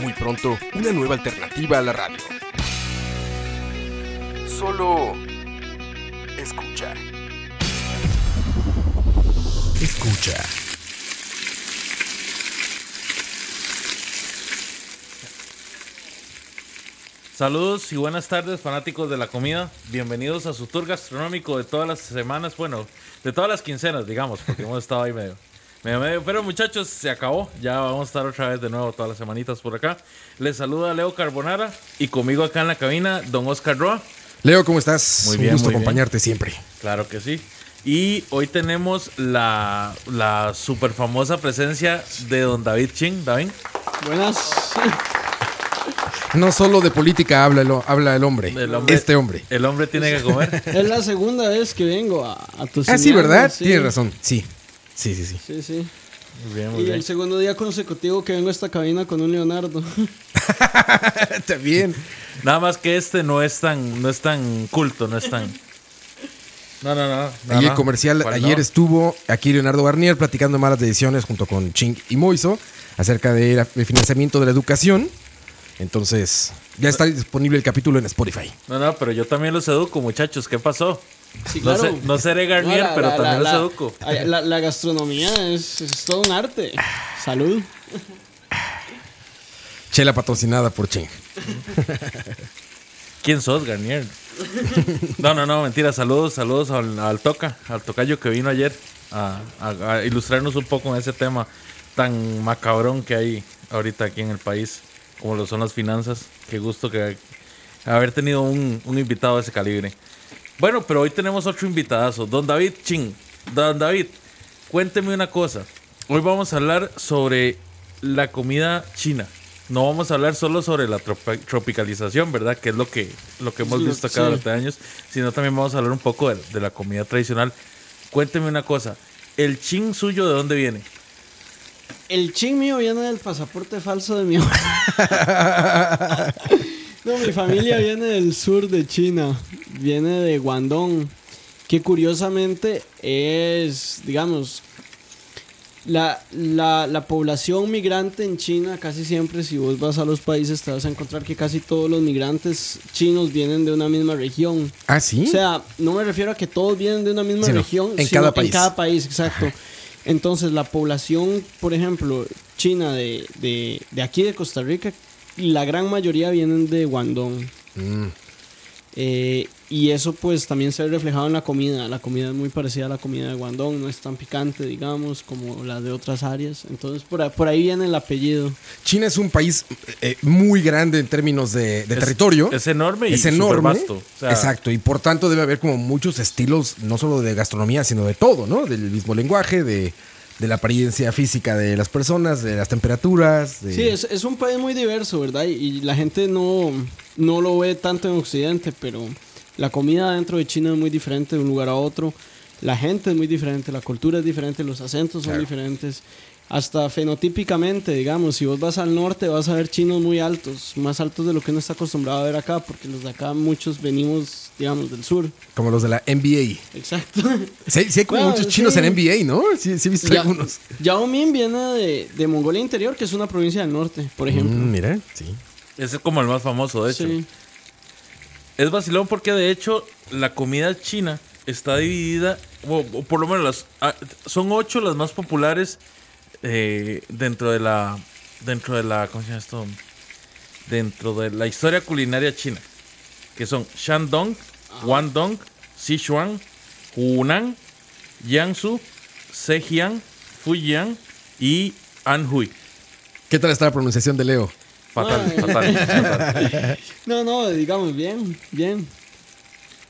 Muy pronto, una nueva alternativa a la radio. Solo escucha. Escucha. Saludos y buenas tardes, fanáticos de la comida. Bienvenidos a su tour gastronómico de todas las semanas, bueno, de todas las quincenas, digamos, porque hemos estado ahí medio. Pero muchachos, se acabó. Ya vamos a estar otra vez de nuevo todas las semanitas por acá. Les saluda Leo Carbonara y conmigo acá en la cabina, don Oscar Roa. Leo, ¿cómo estás? Muy Un bien, gusto muy bien. acompañarte siempre. Claro que sí. Y hoy tenemos la, la super famosa presencia de don David Ching. David. Buenas. No solo de política habla el, habla el hombre, El hombre- este hombre. El hombre tiene que comer. Es la segunda vez que vengo a, a tu Ah, sí, ¿verdad? sí. Tienes razón. Sí. Sí, sí, sí. Sí, sí. Muy bien, muy Y bien. el segundo día consecutivo que vengo a esta cabina con un Leonardo. Bien. Nada más que este no es tan, no es tan culto, no es tan. No, no, no. no, Ayer no. comercial, ¿Cuál ayer no? estuvo aquí Leonardo Garnier platicando malas decisiones junto con Ching y Moiso acerca del financiamiento de la educación. Entonces, ya está disponible el capítulo en Spotify. No, no, pero yo también los educo, muchachos. ¿Qué pasó? Sí, No, claro. sé- no seré Garnier, No, la- pero la- también la- educo. La, la- la gastronomía es, es todo un arte. Salud. Chela patrocinada por Ching. ¿Quién sos, Garnier? No, no, no, mentira. Saludos, saludos al, al Toca, al Tocayo que vino ayer a, a- a ilustrarnos un poco en ese tema tan macabrón que hay ahorita aquí en el país, como lo son las finanzas. Qué gusto que haber tenido un, un invitado de ese calibre. Bueno, pero hoy tenemos otro invitadazo, don David Ching. Don David, cuénteme una cosa. Hoy vamos a hablar sobre la comida china. No vamos a hablar solo sobre la tropicalización, ¿verdad? Que es lo que, lo que hemos Sí, visto acá sí. durante años, sino también vamos a hablar un poco de, de la comida tradicional. Cuénteme una cosa. ¿El ching suyo de dónde viene? El ching mío viene del pasaporte falso de mi. No, mi familia viene del sur de China. Viene de Guangdong. Que curiosamente es, digamos, la, la, la población migrante en China, casi siempre, si vos vas a los países, te vas a encontrar que casi todos los migrantes chinos vienen de una misma región. Ah, sí. O sea, no me refiero a que todos vienen de una misma región, en sino cada país. En cada país, exacto. Entonces, la población, por ejemplo, china de, de, de aquí de Costa Rica, la gran mayoría vienen de Guangdong. Mm. Eh, y eso pues también se ve reflejado en la comida. La comida es muy parecida a la comida de Guangdong, no es tan picante, digamos, como la de otras áreas. Entonces, por, ahí- por ahí viene el apellido. China es un país eh, muy grande en términos de, de Es- territorio. Es enorme y es enorme. supervasto. O sea, Exacto, y por tanto debe haber como muchos estilos, no solo de gastronomía, sino de todo, ¿no? Del mismo lenguaje, de, de la apariencia física de las personas, de las temperaturas. de- Sí, es, es un país muy diverso, ¿verdad? Y, y la gente no, no lo ve tanto en Occidente, pero la comida dentro de China es muy diferente de un lugar a otro. La gente es muy diferente, la cultura es diferente, los acentos son Claro. diferentes. Hasta fenotípicamente, digamos, si vos vas al norte vas a ver chinos muy altos, más altos de lo que uno está acostumbrado a ver acá, porque los de acá muchos venimos, digamos, del sur. Como los de la NBA. Exacto. Sí, sí hay como Bueno, muchos chinos sí. en NBA, ¿no? Sí, sí he visto Ya- algunos. Yao Min viene de, de Mongolia Interior, que es una provincia del norte, por ejemplo. Mm, mira, sí. ese es como el más famoso, de hecho. Sí. Es vacilón porque de hecho la comida china está dividida, o, o por lo menos las, ah, son ocho las más populares eh, dentro de la, dentro de la, ¿cómo se llama esto? Dentro de la historia culinaria china, que son Shandong, Guangdong, Sichuan, Hunan, Jiangsu, Zhejiang, Fujian y Anhui. ¿Qué tal está la pronunciación de Leo? Fatal, fatal. No, no, digamos, bien, bien.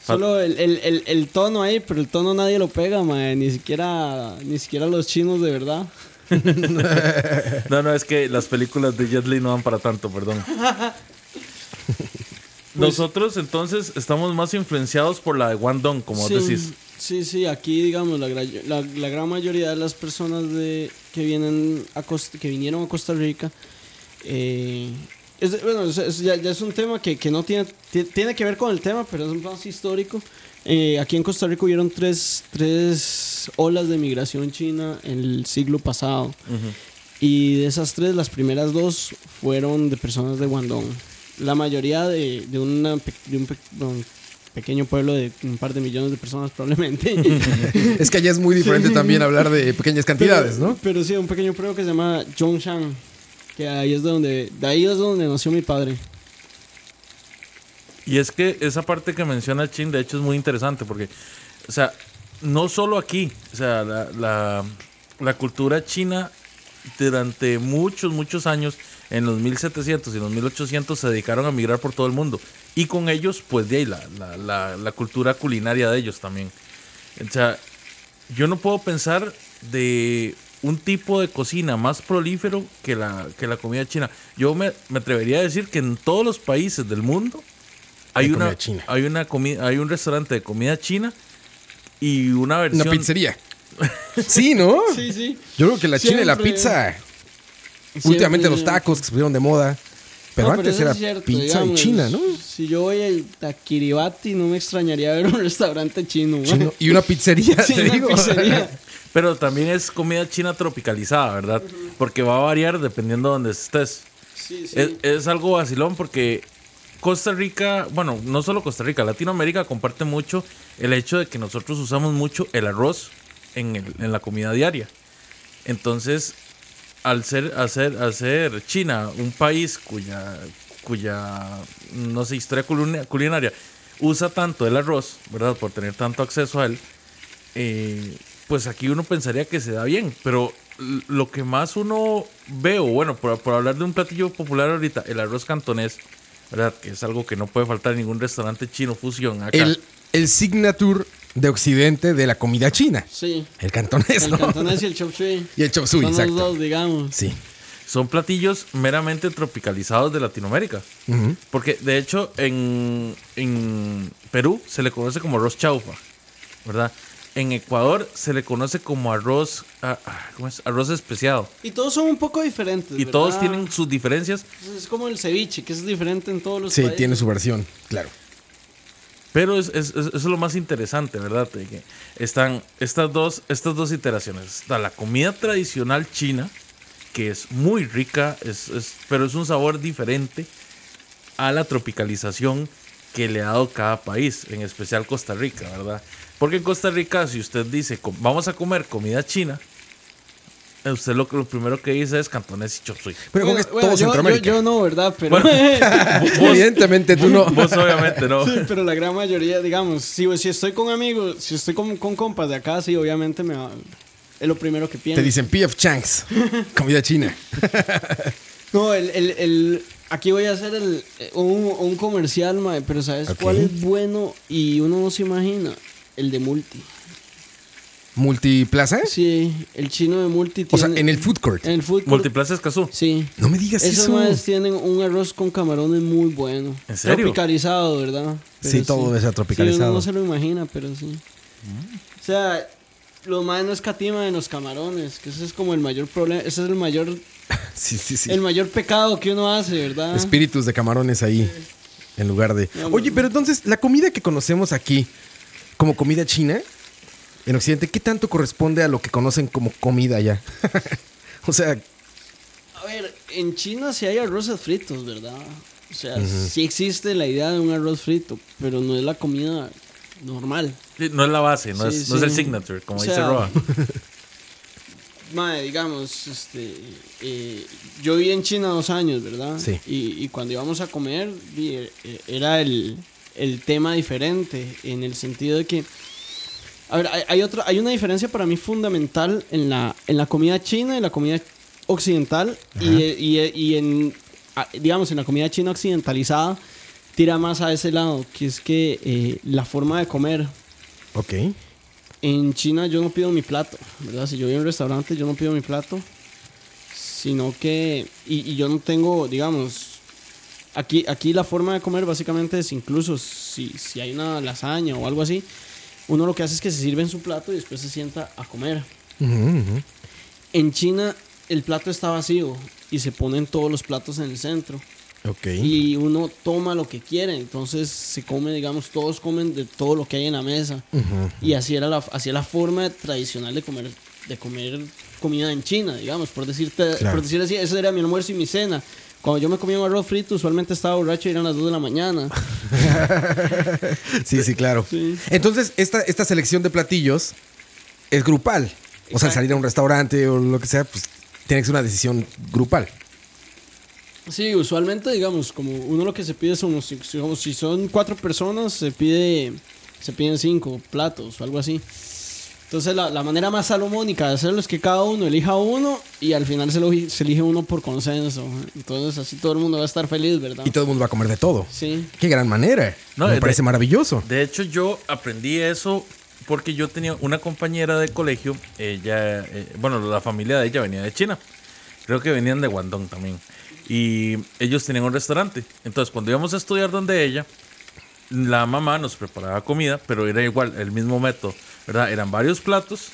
Solo el, el, el, el tono ahí, pero el tono nadie lo pega, mae. Ni siquiera, ni siquiera los chinos de verdad. no, no, es que las películas de Jet Li no van para tanto, perdón. Nosotros entonces estamos más influenciados por la de Guangdong, como sí, decís. Sí, sí, aquí digamos la, la, la gran mayoría de las personas de, que vienen a Costa- que vinieron a Costa Rica, eh, es, bueno, es- es- ya, ya es un tema que, que no tiene, ti- tiene que ver con el tema, pero es más histórico. Eh, aquí en Costa Rica hubieron tres, tres olas de migración china en el siglo pasado. Y de esas tres, las primeras dos fueron de personas de Guangdong. La mayoría de, de, una de un, pe- un pequeño pueblo de un par de millones de personas probablemente. Es que allá es muy diferente también hablar de pequeñas cantidades, pero, ¿no? Pero sí, un pequeño pueblo que se llama Zhongshan. Que ahí es de donde, de ahí es donde nació mi padre. Y es que esa parte que menciona Chin, de hecho, es muy interesante porque, o sea, no solo aquí, o sea, la, la, la cultura china durante muchos, muchos años, en los 1700 y los 1800, se dedicaron a migrar por todo el mundo. Y con ellos, pues de ahí, la, la, la, cultura culinaria de ellos también. O sea, yo no puedo pensar de un tipo de cocina más prolífero que la, que la comida china. Yo me, me atrevería a decir que en todos los países del mundo hay, una, comida china. hay una comida, hay un restaurante de comida china y una versión. Una pizzería. Sí, ¿no? Sí, sí. Yo creo que la china y la pizza. Siempre- Últimamente los tacos que se pusieron de moda. Pero No, antes era es cierto, pizza digamos, y china, ¿no? Si yo voy a Kiribati, no me extrañaría ver un restaurante chino. Y una pizzería, Sí, te una digo. pizzería. Pero también es comida china tropicalizada, ¿verdad? Porque va a variar dependiendo de donde estés. Sí, sí. Es, es algo vacilón porque Costa Rica, bueno, no solo Costa Rica, Latinoamérica comparte mucho el hecho de que nosotros usamos mucho el arroz en, la comida diaria. Entonces, al ser, hacer, China un país cuya, cuya, no sé, historia culina- culinaria usa tanto el arroz, ¿verdad? Por tener tanto acceso a él, eh, pues aquí uno pensaría que se da bien, pero lo que más uno veo, bueno, por, por hablar de un platillo popular ahorita, el arroz cantonés, ¿verdad? Que es algo que no puede faltar en ningún restaurante chino fusión acá. El, el signature de Occidente de la comida china. Sí. El cantonés, El ¿no? cantonés y el chop suey. Y el chop suey, Son los exacto. dos, digamos. Sí. Son platillos meramente tropicalizados de Latinoamérica. Ujú. Porque de hecho en, en Perú se le conoce como arroz chaufa, ¿verdad? En Ecuador se le conoce como arroz, ah, ¿cómo es? Arroz especiado. Y todos son un poco diferentes. Y ¿verdad? todos tienen sus diferencias, Es como el ceviche, que es diferente en todos los Sí, países. tiene su versión, claro. pero es, es- es- eso es lo más interesante, ¿verdad? De que están estas dos, estas dos iteraciones. Está la comida tradicional china, que es muy rica, es, es- pero es un sabor diferente a la tropicalización que le ha dado cada país, en especial Costa Rica, ¿verdad? Porque en Costa Rica, si usted dice, "Com- vamos a comer comida china, usted lo, lo primero que dice es cantonés y chop suey. Pero Bueno, bueno, todo yo, Centroamérica. yo- yo no, ¿verdad? Pero, Evidentemente tú no. Vos obviamente no. Sí, pero la gran mayoría, digamos, si, si estoy con amigos, si estoy con, con compas de acá, sí, obviamente me va- es lo primero que pienso. Te dicen P.F. Changs, comida china. No, el, el, el- aquí voy a hacer el, eh, un, un comercial, mae, pero ¿sabes Ok. cuál es bueno y uno no se imagina? El de Multi. ¿Multiplaza? Sí, el chino de Multi O sea, en el food court. En el food court, Multiplaza Escazú. Sí. No me digas Esos eso. maes tienen un arroz con camarones muy bueno. ¿En serio? Tropicalizado, ¿verdad? Sí, todo debe ser tropicalizado. Sí, uno no se lo imagina, pero sí. O sea, los maes no escatiman en los camarones, que ese es como el mayor problema, ese es el mayor, Sí, sí, sí. el mayor pecado que uno hace, ¿verdad? Espíritus de camarones ahí. En lugar de. Oye, pero entonces, la comida que conocemos aquí como comida china en Occidente, ¿qué tanto corresponde a lo que conocen como comida allá? o sea, A ver, en China sí hay arroces fritos, ¿verdad? O sea, sí existe la idea de un arroz frito, pero no es la comida normal. Sí, No es la base, no, Sí, es, no es el signature, como O dice sea, Roa. Mae, digamos, este, eh, yo viví en China dos años, ¿verdad? Sí. Y, y cuando íbamos a comer, eh, era el, el tema diferente, en el sentido de que, a ver, hay, hay otra, hay una diferencia para mí fundamental en la, en la comida china y la comida occidental, y, y, y en, digamos, en la comida china occidentalizada, tira más a ese lado, que es que eh, la forma de comer, ok. en China yo no pido mi plato, ¿verdad? Si yo voy a un restaurante, yo no pido mi plato. sino que, y, y yo no tengo, digamos, aquí, aquí la forma de comer básicamente es incluso si, si hay una lasaña o algo así, uno lo que hace es que se sirve en su plato y después se sienta a comer. En China el plato está vacío y se ponen todos los platos en el centro. Ok. Y uno toma lo que quiere, entonces se come, digamos, todos comen de todo lo que hay en la mesa. Y así era la, así era la forma tradicional de comer, de comer comida en China, digamos, por decirte, Claro. por decir así, ese era mi almuerzo y mi cena. Cuando yo me comía un arroz frito, usualmente estaba borracho y eran las 2 de la mañana. Sí, sí, claro. Sí. Entonces, esta, esta selección de platillos es grupal. O sea, Exacto. salir a un restaurante o lo que sea, pues tiene que ser una decisión grupal. Sí, usualmente, digamos, como uno lo que se pide son, digamos, si son cuatro personas, se pide, se piden cinco platos o algo así. Entonces, la, la manera más salomónica de hacerlo es que cada uno elija uno y al final se, lo- se elige uno por consenso. Entonces, así todo el mundo va a estar feliz, ¿verdad? Y todo el mundo va a comer de todo. Sí. Qué gran manera. No, Me de- parece maravilloso. De hecho, yo aprendí eso porque yo tenía una compañera de colegio, ella, eh, bueno, la familia de ella venía de China. Creo que venían de Guangdong también. Y ellos tenían un restaurante. Entonces, cuando íbamos a estudiar donde ella, la mamá nos preparaba comida, pero era igual, el mismo método, ¿verdad? Eran varios platos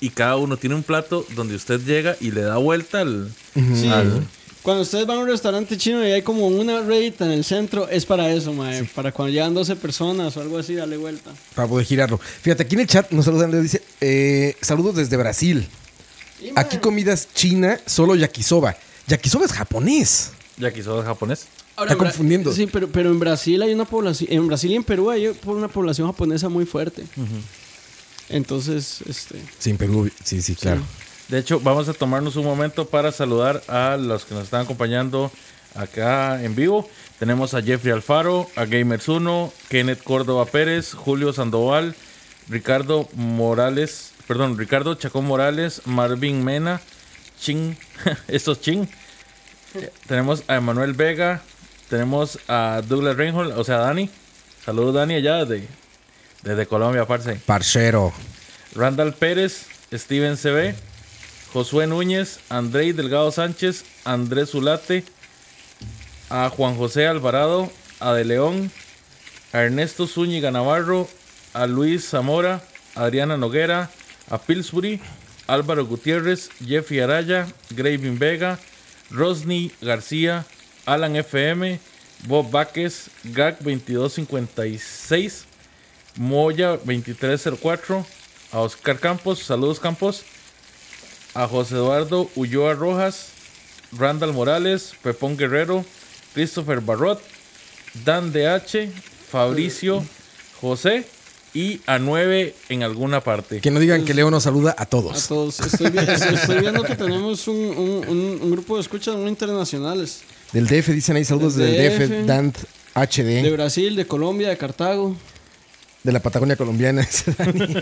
y cada uno tiene un plato donde usted llega y le da vuelta al... Sí. al- Cuando ustedes van a un restaurante chino y hay como una redita en el centro, es para eso, mae. Para cuando llegan 12 personas o algo así, darle vuelta. Para poder girarlo. Fíjate, aquí en el chat nos saludan, le dice, eh, saludos desde Brasil. Y, Aquí comidas china, solo yakisoba. Yakisoba es japonés. yakisoba japonés. Ahora, Está confundiendo. Sí, pero, pero en Brasil hay una población. En Brasil y en Perú hay una población japonesa muy fuerte. Entonces, este. Sí, en Perú, sí, sí, claro. De hecho, vamos a tomarnos un momento para saludar a los que nos están acompañando acá en vivo. Tenemos a Jeffrey Alfaro, a Gamers1, Kenneth Córdoba Pérez, Julio Sandoval, Ricardo Morales, perdón, Ricardo Chacón Morales, Marvin Mena, Ching, estos Ching. Tenemos a Emanuel Vega, tenemos a Douglas Reinhold, o sea, Dani. Saludos, Dani, allá desde, desde Colombia, parce. Parcero. Randall Pérez, Steven CB, Josué Núñez, Andrei Delgado Sánchez, Andrés Zulate, a Juan José Alvarado, a De León, a Ernesto Zúñiga Navarro, a Luis Zamora, a Adriana Noguera, a Pillsbury, Álvaro Gutiérrez, Jeffrey Araya, Gravin Vega, Rosny García, Alan FM, Bob Váquez, GAC 2256, Moya 2304, a Oscar Campos, saludos Campos, a José Eduardo Ulloa Rojas, Randall Morales, Pepón Guerrero, Christopher Barrot, Dan DH, Fabricio, José y a 9 en alguna parte. Que no digan que Leo nos saluda a A todos. todos. Estoy, vi- estoy- estoy viendo que tenemos un, un- un- un grupo de escuchas muy internacionales. Del DF dicen ahí saludos Del del DF, DF. Dant De HD, Brasil, de Colombia, de Cartago. de la Patagonia colombiana. dice Dani.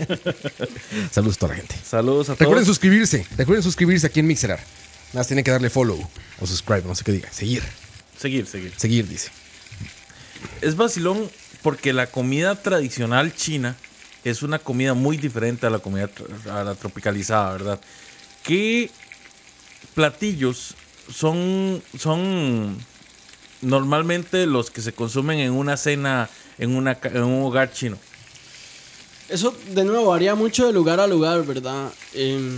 saludos a toda la gente. Saludos a Recuerden todos. suscribirse. Recuerden suscribirse aquí en Mixerar. Nada más tienen que darle follow o subscribe, no sé qué diga. Seguir. Seguir, seguir. Seguir, dice. Es vacilón porque la comida tradicional china es una comida muy diferente a la comida a la tropicalizada, ¿verdad? ¿Qué platillos son, son normalmente los que se consumen en una cena, en, una, en un hogar chino? Eso, de nuevo, varía mucho de lugar a lugar, ¿verdad? Em,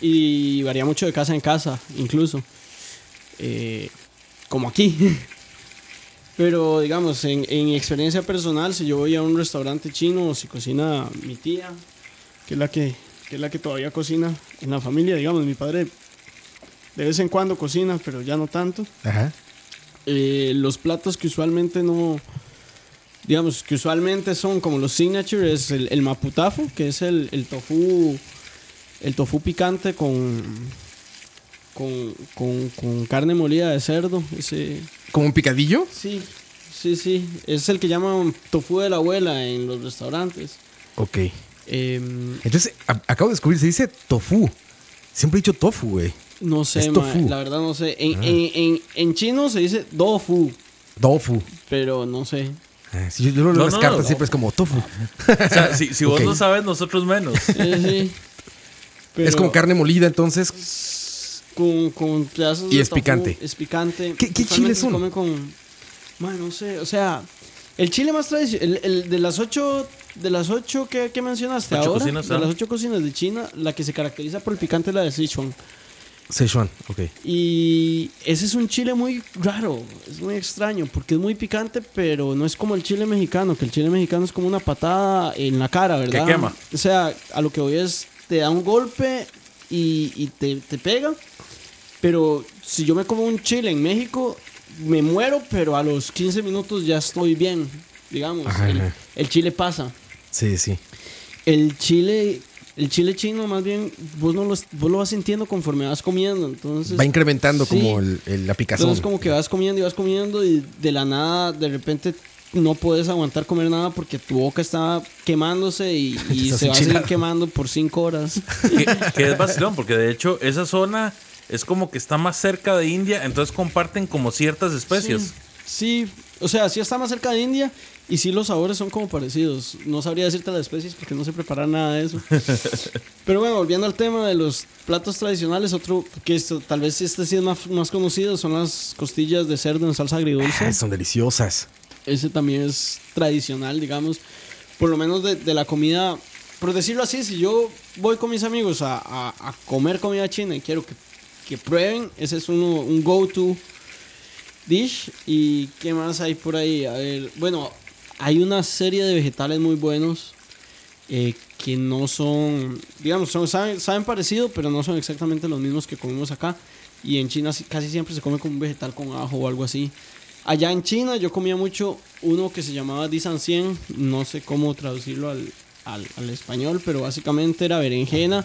y varía mucho de casa en casa, incluso. Eh, como aquí. Pero, digamos, en, en experiencia personal, si yo voy a un restaurante chino si cocina mi tía, que es la que, que, es la que todavía cocina en la familia, digamos, mi padre de vez en cuando cocina, pero ya no tanto. Ajá. Eh, los platos que usualmente no. Digamos, que usualmente son como los signature, es el, el maputafo, que es el, el tofu. El tofu picante con. Con, con, con carne molida de cerdo. Ese, ¿Como un picadillo? sí, sí, sí. Es el que llaman tofu de la abuela en los restaurantes. Ok. Em, Entonces, a- acabo de descubrir, se dice tofu. Siempre he dicho tofu, güey. No sé, Es ma, tofu. la verdad no sé. En, en, en, en chino se dice dofu, Tofu. pero no sé. Ah, si yo, yo lo leo No, en las no, cartas, no. siempre es como tofu. O sea, si, si vos no sabes, nosotros menos. Sí, sí. es como carne molida, entonces. con, con pedazos Y de es tofu, picante. Es picante. ¿Qué- qué chiles se son? come con. Man, no sé, o sea. El chile más tradicional, el, el de las ocho, de las ocho que, que mencionaste Ocho ahora, cocinas, de ah. las ocho cocinas de China, la que se caracteriza por el picante es la de Sichuan. Sichuan, ok. Y ese es un chile muy raro, es muy extraño, porque es muy picante, pero no es como el chile mexicano, que el chile mexicano es como una patada en la cara, ¿verdad? quema. O sea, a lo que voy es, te da un golpe y, y te, te pega, pero si yo me como un chile en México, me muero, pero a los 15 minutos ya estoy bien, digamos. Ajá, el, ajá. el chile pasa. Sí, sí. El chile... El chile chino, más bien, vos, no lo, vos lo vas sintiendo conforme vas comiendo. Entonces, Va incrementando sí. como el, el- la picazón. entonces como que vas comiendo y vas comiendo y de la nada de repente no puedes aguantar comer nada porque tu boca está quemándose y, se va a seguir quemando por cinco horas. que, que es vacilón, porque de hecho esa zona es como que está más cerca de India, entonces comparten como ciertas especies. Sí, o sea, sí está más cerca de India y sí los sabores son como parecidos. No sabría decirte las especies porque no sé preparar nada de eso. Pero bueno, volviendo al tema de los platos tradicionales, otro que esto, tal vez este sí es más, más conocido son las costillas de cerdo en salsa agridulce. Ah, son deliciosas. Ese también es tradicional, digamos. Por lo menos de, de la comida. Por decirlo así, si yo voy con mis amigos a, a- a comer comida china y quiero que, que prueben, ese es uno, un go-to dish. ¿Y qué más hay por ahí? A ver, bueno, hay una serie de vegetales muy buenos eh, que no son, digamos, son, saben, saben parecido, pero no son exactamente los mismos que comemos acá. Y en China casi siempre se come con un vegetal con ajo o algo así. Allá en China yo comía mucho uno que se llamaba Disancien, no sé cómo traducirlo al, al, al español, pero básicamente era berenjena,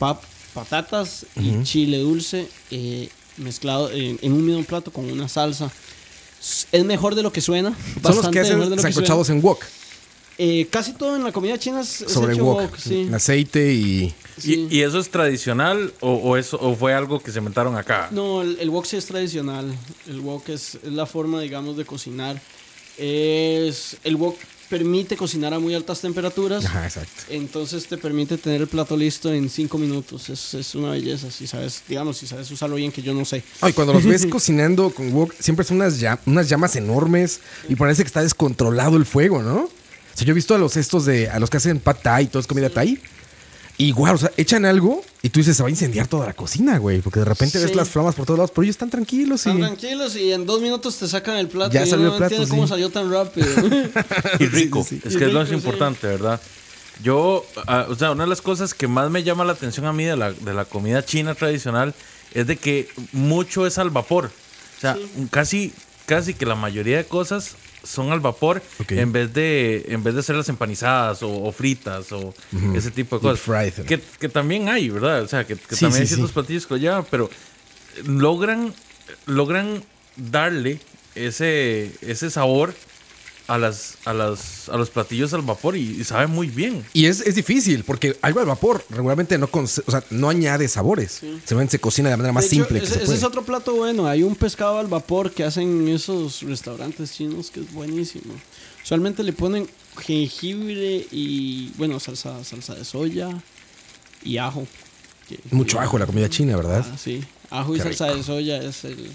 pap- patatas y chile dulce eh, mezclado en, en un mismo plato con una salsa. Es mejor de lo que suena. Son los que hacen de sancochados en wok. Eh, casi todo en la comida china es, es Sobre hecho wok. wok, sí. Aceite y. Sí. ¿Y, y eso es tradicional o, o eso, o fue algo que se inventaron acá? No, el, el wok sí es tradicional. El wok es, es la forma, digamos, de cocinar. Es, el wok permite cocinar a muy altas temperaturas. Ajá, exacto. Entonces te permite tener el plato listo en 5 minutos. Es, es una belleza. Si sabes, digamos, si sabes usarlo bien, que yo no sé. Ay, cuando los ves cocinando con wok, siempre son unas, llam- unas llamas enormes y parece que está descontrolado el fuego, ¿no? O sea, yo he visto a los estos de. a los que hacen pad thai, todo es comida thai. Y igual, o sea, echan algo y tú dices, se va a incendiar toda la cocina, güey. Porque de repente ves las flamas por todos lados, pero ellos están tranquilos y. Están tranquilos y en dos minutos te sacan el plato. Ya y salió uno el no plato, sí. cómo salió tan rápido. Y rico, sí, sí. es que es lo más importante, ¿verdad? Yo, ah, o sea, una de las cosas que más me llama la atención a mí de la, de la comida china tradicional es de que mucho es al vapor. O sea, casi, casi que la mayoría de cosas son al vapor en vez de en vez de hacerlas empanizadas o, o fritas o ese tipo de cosas. fried. Que, que también hay, ¿verdad? O sea, que, que Sí, también hay ciertos sí. platillos que llevan, pero logran, logran darle ese, ese sabor a las, a las a los platillos al vapor y, y sabe muy bien. Y es, es difícil, porque algo al vapor regularmente no, o sea, no añade sabores. Se, se cocina de la manera más De hecho, simple que ese, se ese es otro plato bueno. Hay un pescado al vapor que hacen en esos restaurantes chinos que es buenísimo. Usualmente le ponen jengibre y, bueno, salsa, salsa de soya y ajo. Que- Mucho que- ajo en la comida china, ¿verdad? Ah, sí. Ajo y salsa de soya es el...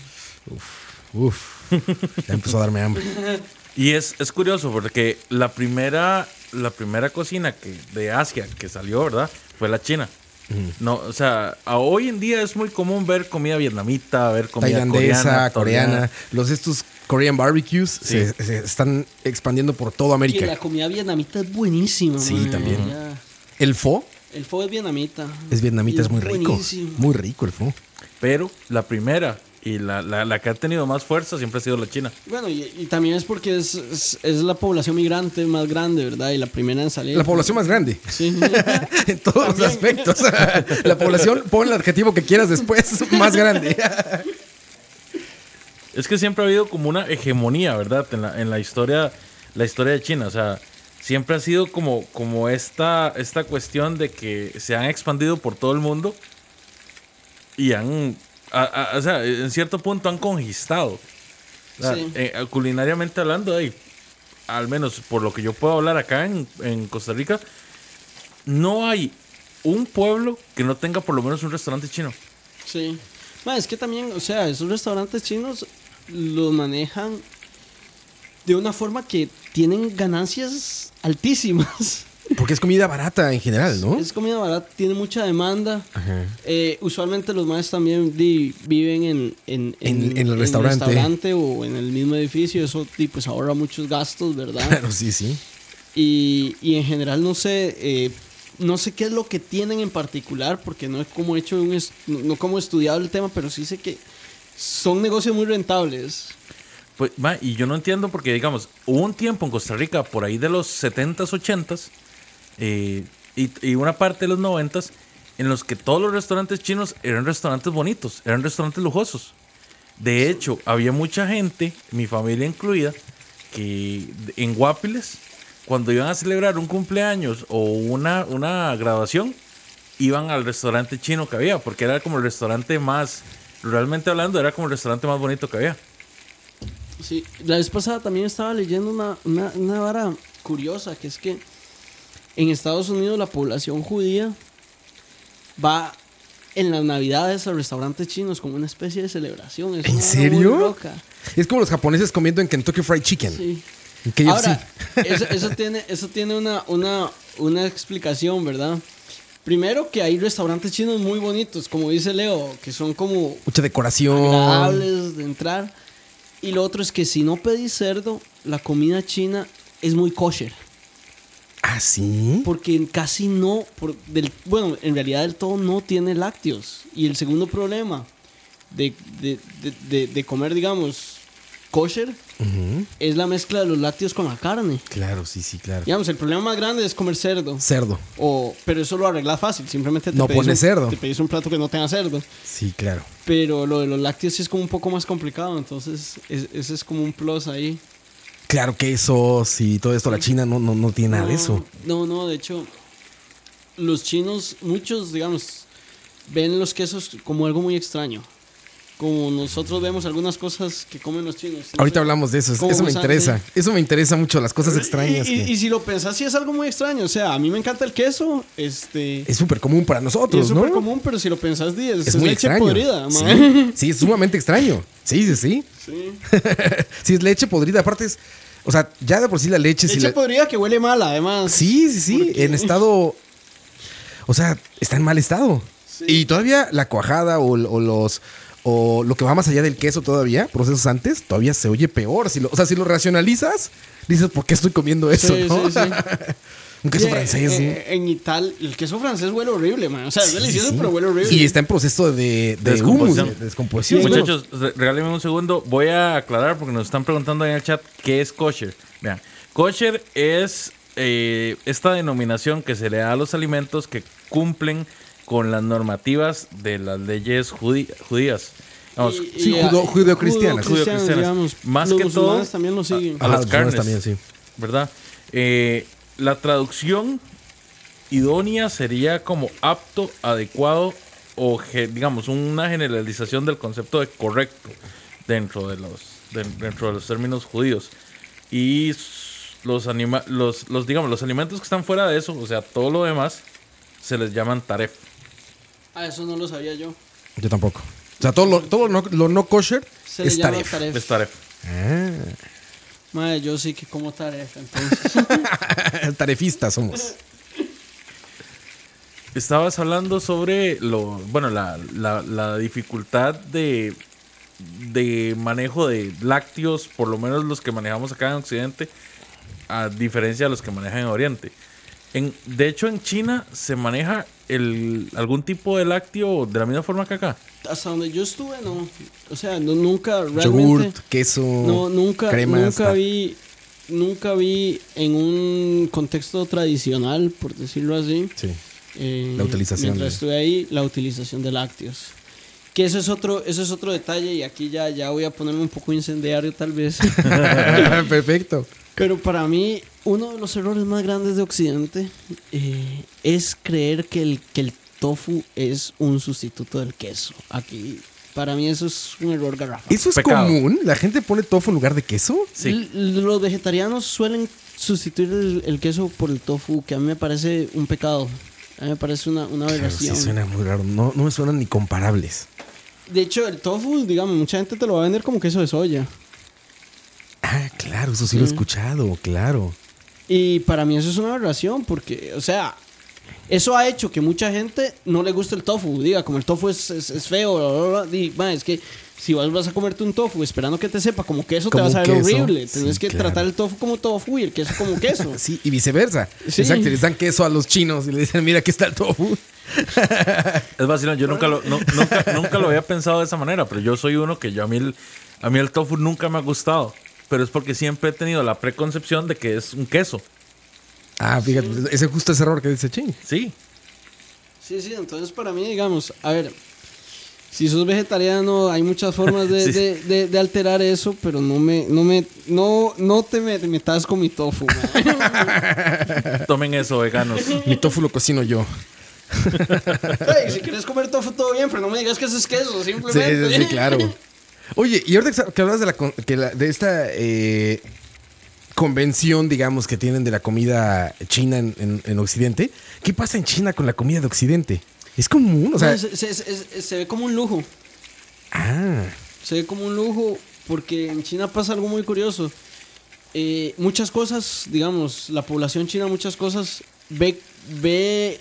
Uf. Ya empezó a darme hambre. Y es, es curioso porque la primera, la primera cocina que, de Asia que salió, ¿verdad? Fue la china. No, o sea, a hoy en día es muy común ver comida vietnamita, ver comida Tailandesa, coreana, coreana. Los estos Korean barbecues se, se están expandiendo por toda América. la comida vietnamita es buenísima. Sí, man. también. El pho El pho es vietnamita. es vietnamita, Y es muy rico. Muy rico el pho. Pero la primera y la, la, la que ha tenido más fuerza siempre ha sido la china. Bueno, y, y también es porque es, es, es la población migrante más grande, ¿verdad? Y la primera en salir. La población más grande. Sí. en todos los aspectos. la población, pon el adjetivo que quieras después, más grande. Es que siempre ha habido como una hegemonía, ¿verdad? En la, en la historia, la historia de China. O sea, siempre ha sido como, como esta, esta cuestión de que se han expandido por todo el mundo y han, a- a- o sea, en cierto punto han conquistado. O sea, Sí. eh, culinariamente hablando, ahí, al menos por lo que yo puedo hablar acá en, en Costa Rica, no hay un pueblo que no tenga por lo menos un restaurante chino. Sí. Ma, es que también, o sea, esos restaurantes chinos los manejan de una forma que tienen ganancias altísimas. Porque es comida barata en general, ¿no? Es comida barata, tiene mucha demanda. Ajá. Eh, usualmente los más también di, viven en, en, En- en el restaurante. restaurante o en el mismo edificio. Eso di, pues ahorra muchos gastos, ¿verdad? Claro, sí, sí. Y, y en general no sé, eh, no sé qué es lo que tienen en particular, porque no es como he hecho un es- no, no como he estudiado el tema, pero sí sé que son negocios muy rentables. Pues, ma, y yo no entiendo porque, digamos, hubo un tiempo en Costa Rica, por ahí de los 70s, 80s, eh, y, y una parte de los 90s, en los que todos los restaurantes chinos eran restaurantes bonitos, eran restaurantes lujosos. De hecho, había mucha gente, mi familia incluida, que en Guapiles, cuando iban a celebrar un cumpleaños o una, una graduación, iban al restaurante chino que había, porque era como el restaurante más, realmente hablando, era como el restaurante más bonito que había. Sí, la vez pasada también estaba leyendo una, una, una vara curiosa, que es que en Estados Unidos la población judía va en las navidades a restaurantes chinos como una especie de celebración. Es ¿En serio? Es como los japoneses comiendo en Kentucky Fried Chicken. Sí. En. Ahora, eso, eso tiene, eso tiene una, una, una explicación, ¿verdad? Primero que hay restaurantes chinos muy bonitos, como dice Leo, que son como Mucha decoración. agradables de entrar. Y lo otro es que si no pedís cerdo, la comida china es muy kosher. Ah, sí. Porque casi no, por- del, bueno, en realidad del todo no tiene lácteos. Y el segundo problema de, de- de- comer, digamos, kosher, es la mezcla de los lácteos con la carne. Claro, sí, sí, claro. Digamos, el problema más grande es comer cerdo. Cerdo. O, pero eso lo arreglas fácil. Simplemente te No pedís pones un- cerdo. Te pedís un plato que no tenga cerdo. Sí, claro. Pero lo de los lácteos sí es como un poco más complicado. Entonces, es- ese es como un plus ahí. Claro, quesos y todo esto. La China no, no, no tiene nada de eso. No, no, de hecho, los chinos, muchos, digamos, ven los quesos como algo muy extraño. Como nosotros vemos algunas cosas que comen los chinos. No Ahorita sé. hablamos de eso. ¿Cómo Eso me interesa. sí. Eso me interesa mucho, las cosas extrañas. Y, y- que- y si lo pensás, sí es algo muy extraño. O sea, a mí me encanta el queso. Este. Es súper común para nosotros, es ¿no? súper común, pero si lo pensás, di, es, Es es muy leche extraño. podrida, sí. sí, es sumamente extraño. Sí, sí, sí. Sí. sí, es leche podrida. Aparte es... O sea, ya de por sí la leche... si Leche la- podrida que huele mal, además. Sí, sí, sí. En estado. O sea, está en mal estado. Y todavía la cuajada o, o los. O lo que va más allá del queso todavía, procesos antes, todavía se oye peor. Si lo, o sea, si lo racionalizas, dices, ¿por qué estoy comiendo eso? Sí, no? sí, sí. Un queso Sí, francés. eh, En Italia, el queso francés huele horrible, man. O sea, es Sí, delicioso, sí. pero huele horrible. Y está en proceso de, de Descomposición. humus, de descomposición. Sí, Muchachos, re- regálenme un segundo. Voy a aclarar porque nos están preguntando ahí en el chat qué es kosher. Vean, kosher es eh, esta denominación que se le da a los alimentos que cumplen con las normativas de las leyes judí- judías. Y- Sí, y- judo- y- judeocristianas. judeocristianas, Judeocristianas. digamos. Más Los que todo, también lo siguen. a las carnes. también, sí. ¿verdad? Eh, la traducción idónea sería como apto, adecuado o, digamos, una generalización del concepto de correcto dentro de los, de- dentro de los términos judíos. Y los, anima los, los, digamos, los alimentos que están fuera de eso, o sea, todo lo demás, se les llaman taref. Ah, eso no lo sabía yo. Yo tampoco. O sea, todo lo, todo lo no, lo no kosher Se le es llama taref. taref. Es taref. Ah. Madre, yo sí que como taref, entonces. Tarefistas somos. Estabas hablando sobre lo, bueno, la, la- la dificultad de, de manejo de lácteos, por lo menos los que manejamos acá en Occidente, a diferencia de los que manejan en Oriente. En, de hecho, en China se maneja el, algún tipo de lácteo de la misma forma que acá. Hasta donde yo estuve, no. O sea, no, nunca realmente. Yogurt, queso, No, nunca, crema. nunca hasta- vi. Nunca vi en un contexto tradicional, por decirlo así. Sí. eh, La utilización Mientras de- estuve ahí, la utilización de lácteos. Que eso es otro, eso es otro detalle, y aquí ya, ya voy a ponerme un poco incendiario tal vez. Perfecto. Pero para mí, uno de los errores más grandes de Occidente eh, es creer que el, que el tofu es un sustituto del queso. Aquí, para mí eso es un error garrafal. ¿Eso es Pecado. común? ¿La gente pone tofu en lugar de queso? Sí. L- Los vegetarianos suelen sustituir el, el queso por el tofu, que a mí me parece un pecado. A mí me parece una, una Claro, sí aberración. suena muy raro. No, no me suenan ni comparables. De hecho, el tofu, digamos, mucha gente te lo va a vender como queso de soya. Ah, claro, eso sí lo he escuchado, claro. Y para mí eso es una aberración porque, o sea, eso ha hecho que mucha gente no le guste el tofu. Diga, como el tofu es, es, es feo, bla, bla, bla, di, "Ma, es que si vas, vas a comerte un tofu esperando que te sepa como queso, Como te vas a ver queso. horrible. Sí, Tienes que claro. tratar el tofu como tofu y el queso como queso. Sí, y viceversa. Sí. Exacto, les dan queso a los chinos y le dicen, mira, aquí está el tofu. Es vacilón, yo nunca lo, nu- nunca, nunca lo había pensado de esa manera, pero yo soy uno que yo a mí, el, a mí el tofu nunca me ha gustado. Pero es porque siempre he tenido la preconcepción de que es un queso. Ah, fíjate, ese es justo ese error que dice Ching. Sí. Sí, sí, entonces para mí, digamos, a ver, si sos vegetariano, hay muchas formas de, Sí. de- de- de alterar eso, pero no me, no me, no, no te me- te metas con mi tofu. Tomen eso, veganos. Mi tofu lo cocino yo. Si quieres comer tofu, todo bien, pero no me digas que eso es queso, Sí, simplemente. sí, sí, claro. Oye, y ahorita que hablas de, la, que la- de esta eh, convención, digamos, que tienen de la comida china en, en- en Occidente, ¿qué pasa en China con la comida de Occidente? Es común, o sea... No, se, se- se- se ve como un lujo. ah, Se ve como un lujo porque en China pasa algo muy curioso. Eh, muchas cosas, digamos, la población china muchas cosas ve, ve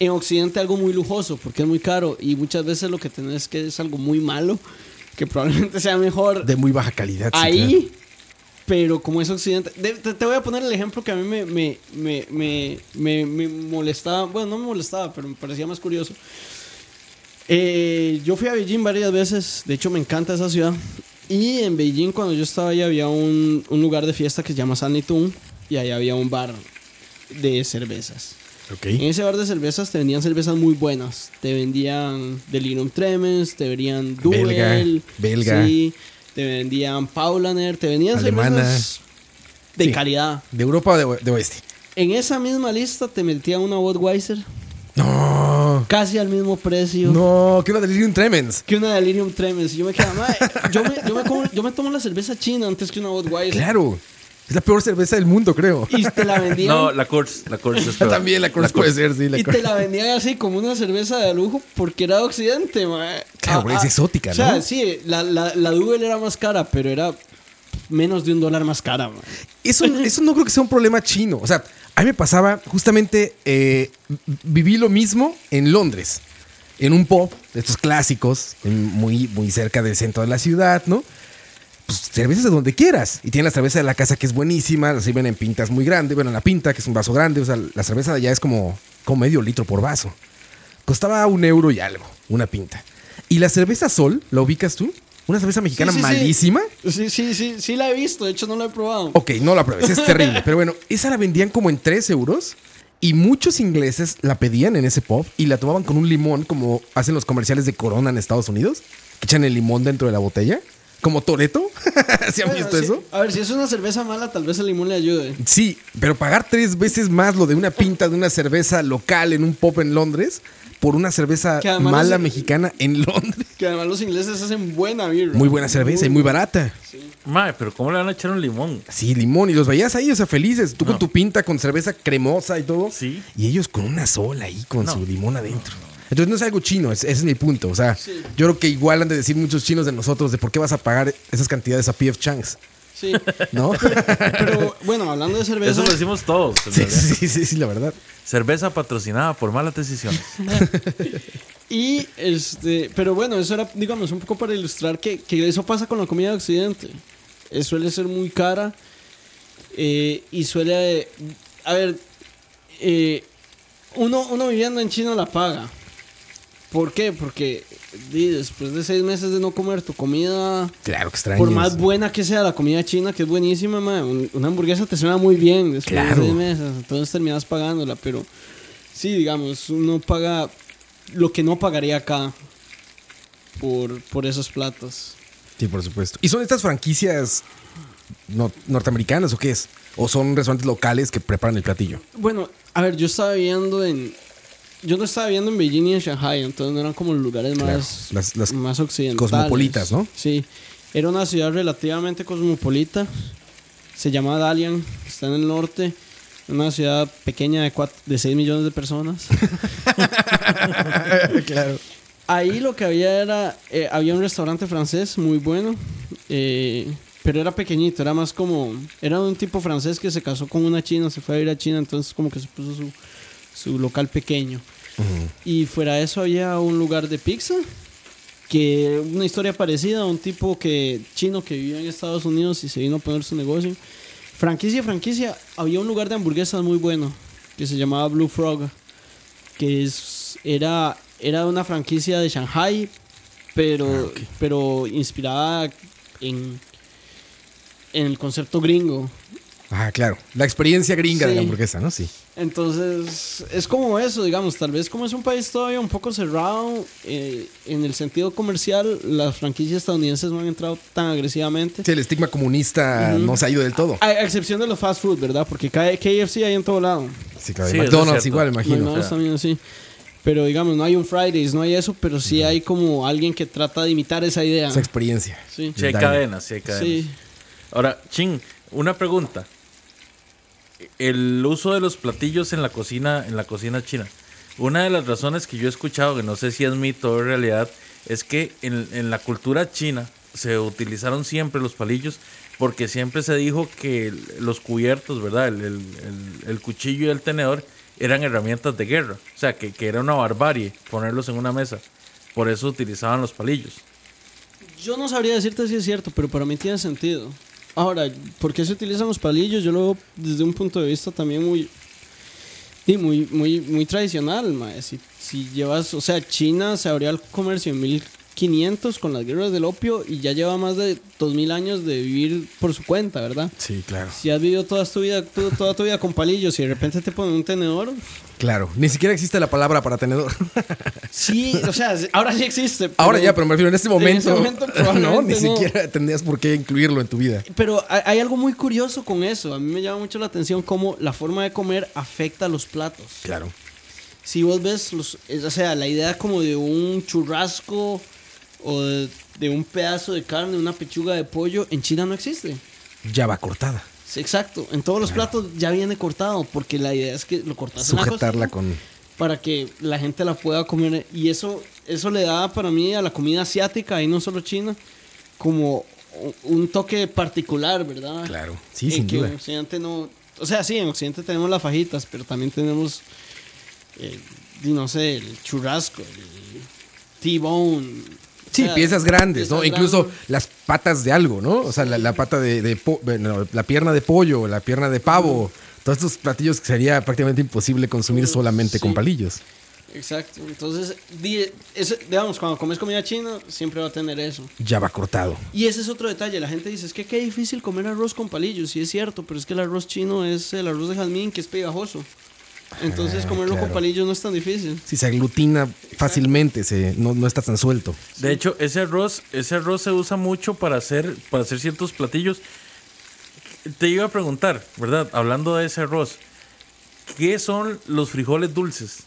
en Occidente algo muy lujoso porque es muy caro y muchas veces lo que tenés que es algo muy malo que probablemente sea mejor de muy baja calidad. sí, ahí, pero como es Occidente. de- te, te voy a poner el ejemplo que a mí me, me, me, me, molestaba. Bueno, no me molestaba, pero me parecía más curioso. Eh, yo fui a Beijing varias veces. De hecho, me encanta esa ciudad. Y en Beijing, cuando yo estaba ahí, había un, un lugar de fiesta que se llama Sanlitun. Y ahí había un bar de cervezas. En ese bar de cervezas te vendían cervezas muy buenas. Te vendían Delirium Tremens, te vendían Duel. Belga, belga. Sí, te vendían Paulaner, te vendían Alemana. cervezas de Sí. calidad. ¿De Europa o de, oeste? En esa misma lista te metían una Budweiser No. casi al mismo precio. No, que una Delirium Tremens. Que una Delirium Tremens. Y yo me quedaba, "Mae, yo me, yo, me como- yo me tomo la cerveza china antes que una Budweiser. Claro. Es la peor cerveza del mundo, creo. Y te la vendían. No, la Coors. La Coors es peor. También la Coors puede ser, sí. La y Coors. te la vendían así como una cerveza de lujo porque era de Occidente, mae. Claro, porque es exótica, o sea, ¿no? sí, la, la, la Duvel era más cara, pero era menos de un dólar más cara, mae. Eso, eso no creo que sea un problema chino. O sea, a mí me pasaba justamente, eh, viví lo mismo en Londres, en un pub de estos clásicos, en- muy, muy cerca del centro de la ciudad, ¿no? Pues cervezas de donde quieras. Y tienen la cerveza de la casa que es buenísima, la sirven en pintas muy grandes, bueno, en la pinta, que es un vaso grande, o sea, la cerveza de allá es como, como medio litro por vaso. Costaba un euro y algo, una pinta. Y la cerveza Sol, ¿la ubicas tú? Una cerveza mexicana Sí, sí, malísima. Sí, sí, sí, sí la he visto, de hecho no la he probado. Ok, no la pruebes, es terrible. Pero bueno, esa la vendían como en 3 euros. Y muchos ingleses la pedían en ese pub y la tomaban con un limón, como hacen los comerciales de Corona en Estados Unidos, que echan el limón dentro de la botella. Como Toreto. ¿Se han Bueno, visto sí. eso? A ver, si es una cerveza mala, tal vez el limón le ayude. Sí, pero pagar tres veces más lo de una pinta de una cerveza local en un pub en Londres por una cerveza mala mexicana en Londres. Que además los ingleses hacen buena birra. Muy buena cerveza y muy barata. Mae, pero ¿cómo le van a echar un limón? Sí, limón. Y los veías ahí, o sea, felices. Tú con tu pinta, con cerveza cremosa y todo. Sí. Y ellos con una sola ahí, con No. su limón adentro. Entonces no es algo chino, es- ese es mi punto. O sea, Sí. yo creo que igual han de decir muchos chinos de nosotros de por qué vas a pagar esas cantidades a PF Changs, Sí. ¿no? Pero bueno, hablando de cerveza. Eso lo decimos todos. sí, sí, sí, sí, la verdad. Cerveza patrocinada por malas decisiones. Y este, pero bueno, eso era, digamos, un poco para ilustrar que, que eso pasa con la comida de Occidente. Eh, suele ser muy cara eh, y suele, a ver, eh, uno, uno viviendo en China la paga. ¿Por qué? Porque di, después de seis meses de no comer tu comida, Claro que extraño. por más buena que sea la comida china, que es buenísima, ma, un- una hamburguesa te suena muy bien después Claro. de seis meses, entonces terminas pagándola, pero sí, digamos, uno paga lo que no pagaría acá por, por esos platos. Sí, por supuesto. ¿Y son estas franquicias no- norteamericanas o qué es? ¿O son restaurantes locales que preparan el platillo? Bueno, a ver, yo estaba viviendo en... Yo no estaba viviendo en Beijing y en Shanghai, entonces no eran como los lugares Claro, más, las- las más occidentales. cosmopolitas, ¿no? Sí. Era una ciudad relativamente cosmopolita. Se llama Dalian, está en el norte. Una ciudad pequeña de, cuat- de 6 millones de personas. claro. Ahí lo que había era, eh, había un restaurante francés muy bueno, eh, pero era pequeñito, era más como, era un tipo francés que se casó con una china, se fue a ir a China, entonces como que se puso su, su local pequeño. Y fuera de eso había un lugar de pizza, que una historia parecida, un tipo que chino que vivía en Estados Unidos y se vino a poner su negocio. Franquicia, franquicia, había un lugar de hamburguesas muy bueno, que se llamaba Blue Frog, que es, era, era una franquicia de Shanghai, pero, pero inspirada en, en el concepto gringo. Ah, claro. La experiencia gringa de la hamburguesa, ¿no? Sí. Entonces, es como eso, digamos, tal vez como es un país todavía un poco cerrado, eh, en el sentido comercial, las franquicias estadounidenses no han entrado tan agresivamente. Sí, el estigma comunista no se ha ido del todo. A a excepción de los fast food, ¿verdad? Porque KFC hay en todo lado. Sí, claro. Sí, es McDonald's igual, imagino. McDonald's también así. Pero digamos, no hay un Fridays, no hay eso, pero sí hay como alguien que trata de imitar esa idea. Esa experiencia. Sí. Sí hay cadenas, sí hay cadenas. Sí. Ahora, Ching, una pregunta. El uso de los platillos en la cocina, en la cocina china. Una de las razones que yo he escuchado, que no sé si es mito o realidad, es que en, en la cultura china se utilizaron siempre los palillos porque siempre se dijo que los cubiertos, ¿verdad? El, el- el- el cuchillo y el tenedor eran herramientas de guerra. O sea, que, que era una barbarie ponerlos en una mesa. Por eso utilizaban los palillos. Yo no sabría decirte si es cierto, pero para mí tiene sentido. Ahora, ¿por qué se utilizan los palillos? Yo lo veo desde un punto de vista también muy, muy, muy, muy tradicional. mae. Si, si llevas, o sea, China se abrió al comercio en 1500 con las guerras del opio y ya lleva más de 2000 años de vivir por su cuenta, ¿verdad? Sí, claro. Si has vivido toda tu vida, tu- toda tu vida con palillos y de repente te ponen un tenedor, Claro. Ni siquiera existe la palabra para tenedor. sí, o sea, ahora sí existe. Ahora ya, pero me refiero en este momento. ese momento no, ni no. siquiera tendrías por qué incluirlo en tu vida. Pero hay algo muy curioso con eso. A mí me llama mucho la atención cómo la forma de comer afecta a los platos. Claro. Si vos ves, los, o sea, la idea como de un churrasco o de, de un pedazo de carne, una pechuga de pollo, en China no existe. Ya va cortada. Sí, exacto. En todos los platos ya viene cortado porque la idea es que lo cortas en la Sujetarla cocina con. para que la gente la pueda comer. Y eso, eso le da para mí a la comida asiática, y no solo china, como un toque particular, ¿verdad? Claro. Sí, sin que duda. En Occidente no. O sea, sí, en Occidente tenemos las fajitas, pero también tenemos. eh, no sé, el churrasco, el T-bone. Sí, piezas grandes, ¿no? piezas Incluso grandes. las patas de algo, ¿no? O sea, la, la pata de, de po- bueno, la pierna de pollo, la pierna de pavo. Todos estos platillos que sería prácticamente imposible consumir solamente Sí. con palillos. Exacto. Entonces, digamos, cuando comes comida china, siempre va a tener eso. Ya va cortado. Y ese es otro detalle. La gente dice, es que qué difícil comer arroz con palillos. Sí es cierto, pero es que el arroz chino es el arroz de jazmín que es pegajoso. Entonces Ah, comerlo claro. con palillos no es tan difícil. Si se aglutina fácilmente, se, no, no está tan suelto. De hecho, ese arroz, ese arroz se usa mucho para hacer, para hacer ciertos platillos. Te iba a preguntar, ¿verdad? Hablando de ese arroz, ¿qué son los frijoles dulces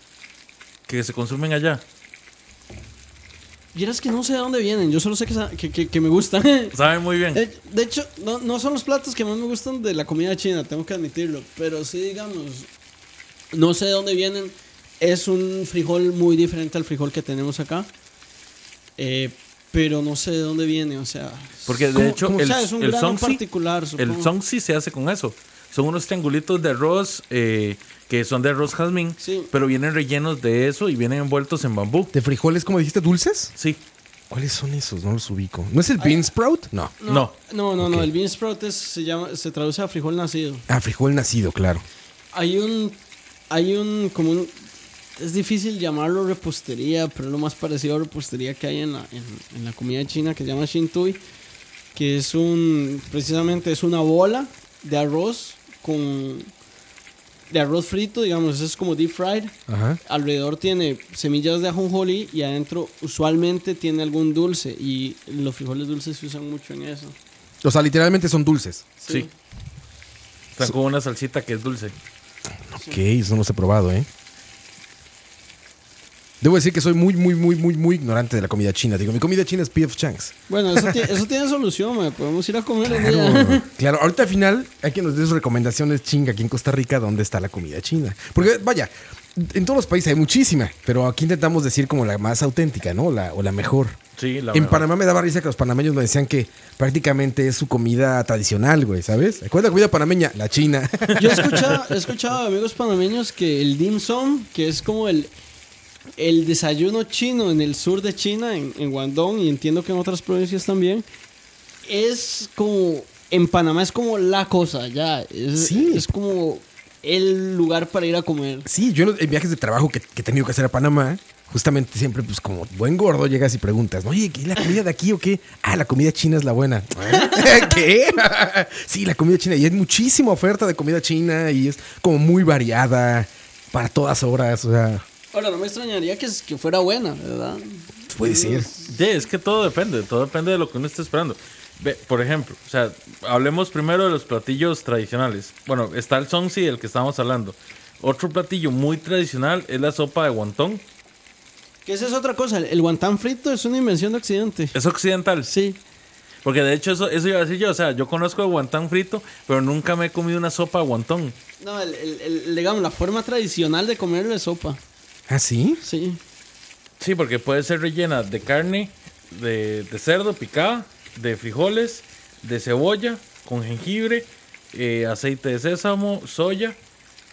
que se consumen allá? Vieras que no sé de dónde vienen. Yo solo sé que, que- que me gustan. Saben muy bien. Eh, De hecho, no, no son los platos que más me gustan de la comida china, tengo que admitirlo. Pero sí, digamos, no sé de dónde vienen. Es un frijol muy diferente al frijol que tenemos acá. Eh, pero no sé de dónde viene, o sea. Porque de ¿cómo- hecho, cómo- el, o sea, es un el grano songsi- particular. el songsi se hace con eso. Son unos triangulitos de arroz eh, que son de arroz jazmín, Sí. pero vienen rellenos de eso y vienen envueltos en bambú. ¿De frijoles, como dijiste, dulces? Sí. ¿Cuáles son esos? No los ubico. ¿No es el bean sprout? No. No. No, no, no, no, el bean sprout es- se, llama, se traduce a frijol nacido. Ah, frijol nacido, claro. Hay un, hay un, como un, es difícil llamarlo repostería, pero es lo más parecido a repostería que hay en la, en, en la comida china que se llama shintui, que es un, precisamente es una bola de arroz con, de arroz frito, digamos, es como deep fried. Ajá. Alrededor tiene semillas de ajonjolí y adentro usualmente tiene algún dulce y los frijoles dulces se usan mucho en eso. O sea, literalmente son dulces. Sí. Están con una salsita que es dulce. Ok, eso no los he probado, ¿eh? Debo decir que soy muy, muy, muy, muy, muy ignorante de la comida china. Digo, mi comida china es P.F. Chang's. Bueno, eso, ti- eso tiene solución, mae. Podemos ir a comer Claro, día. claro. Ahorita al final hay que nos dé sus recomendaciones chinga aquí en Costa Rica dónde está la comida china. Porque, vaya, en todos los países hay muchísima, pero aquí intentamos decir como la más auténtica, ¿no? La, o la mejor. Sí, la en. Panamá me daba risa que los panameños me decían que prácticamente es su comida tradicional, güey, ¿sabes? ¿Cuál es la comida panameña? La china. Yo he escuchado, he escuchado amigos panameños que el dim sum, que es como el, el desayuno chino en el sur de China, en, en Guangdong, y entiendo que en otras provincias también, es como, en Panamá es como la cosa, ya. Es, Sí. es como el lugar para ir a comer. Sí, yo en los- en viajes de trabajo que, que he tenido que hacer a Panamá, justamente siempre, pues como buen gordo, llegas y preguntas, oye, ¿qué es la comida de aquí o qué? Ah, la comida china es la buena. ¿Qué? sí, la comida china. Y hay muchísima oferta de comida china y es como muy variada para todas horas. O sea, Ahora, no me extrañaría que, que fuera buena, ¿verdad? puede ser. Sí, es que todo depende, todo depende de lo que uno esté esperando. Ve, por ejemplo, o sea, hablemos primero de los platillos tradicionales. Bueno, está el sonsi del que estábamos hablando. Otro platillo muy tradicional es la sopa de guantón. Que esa es otra cosa, el, el guantán frito es una invención de Occidente. Es occidental. Sí. Porque de hecho eso, eso iba a decir yo. O sea, yo conozco el guantán frito, pero nunca me he comido una sopa de guantón. No, el, el- el- digamos, la forma tradicional de comerlo es sopa. ¿Ah, sí? Sí. Sí, porque puede ser rellena de carne, de, de cerdo picada, de frijoles, de cebolla, con jengibre, eh, aceite de sésamo, soya.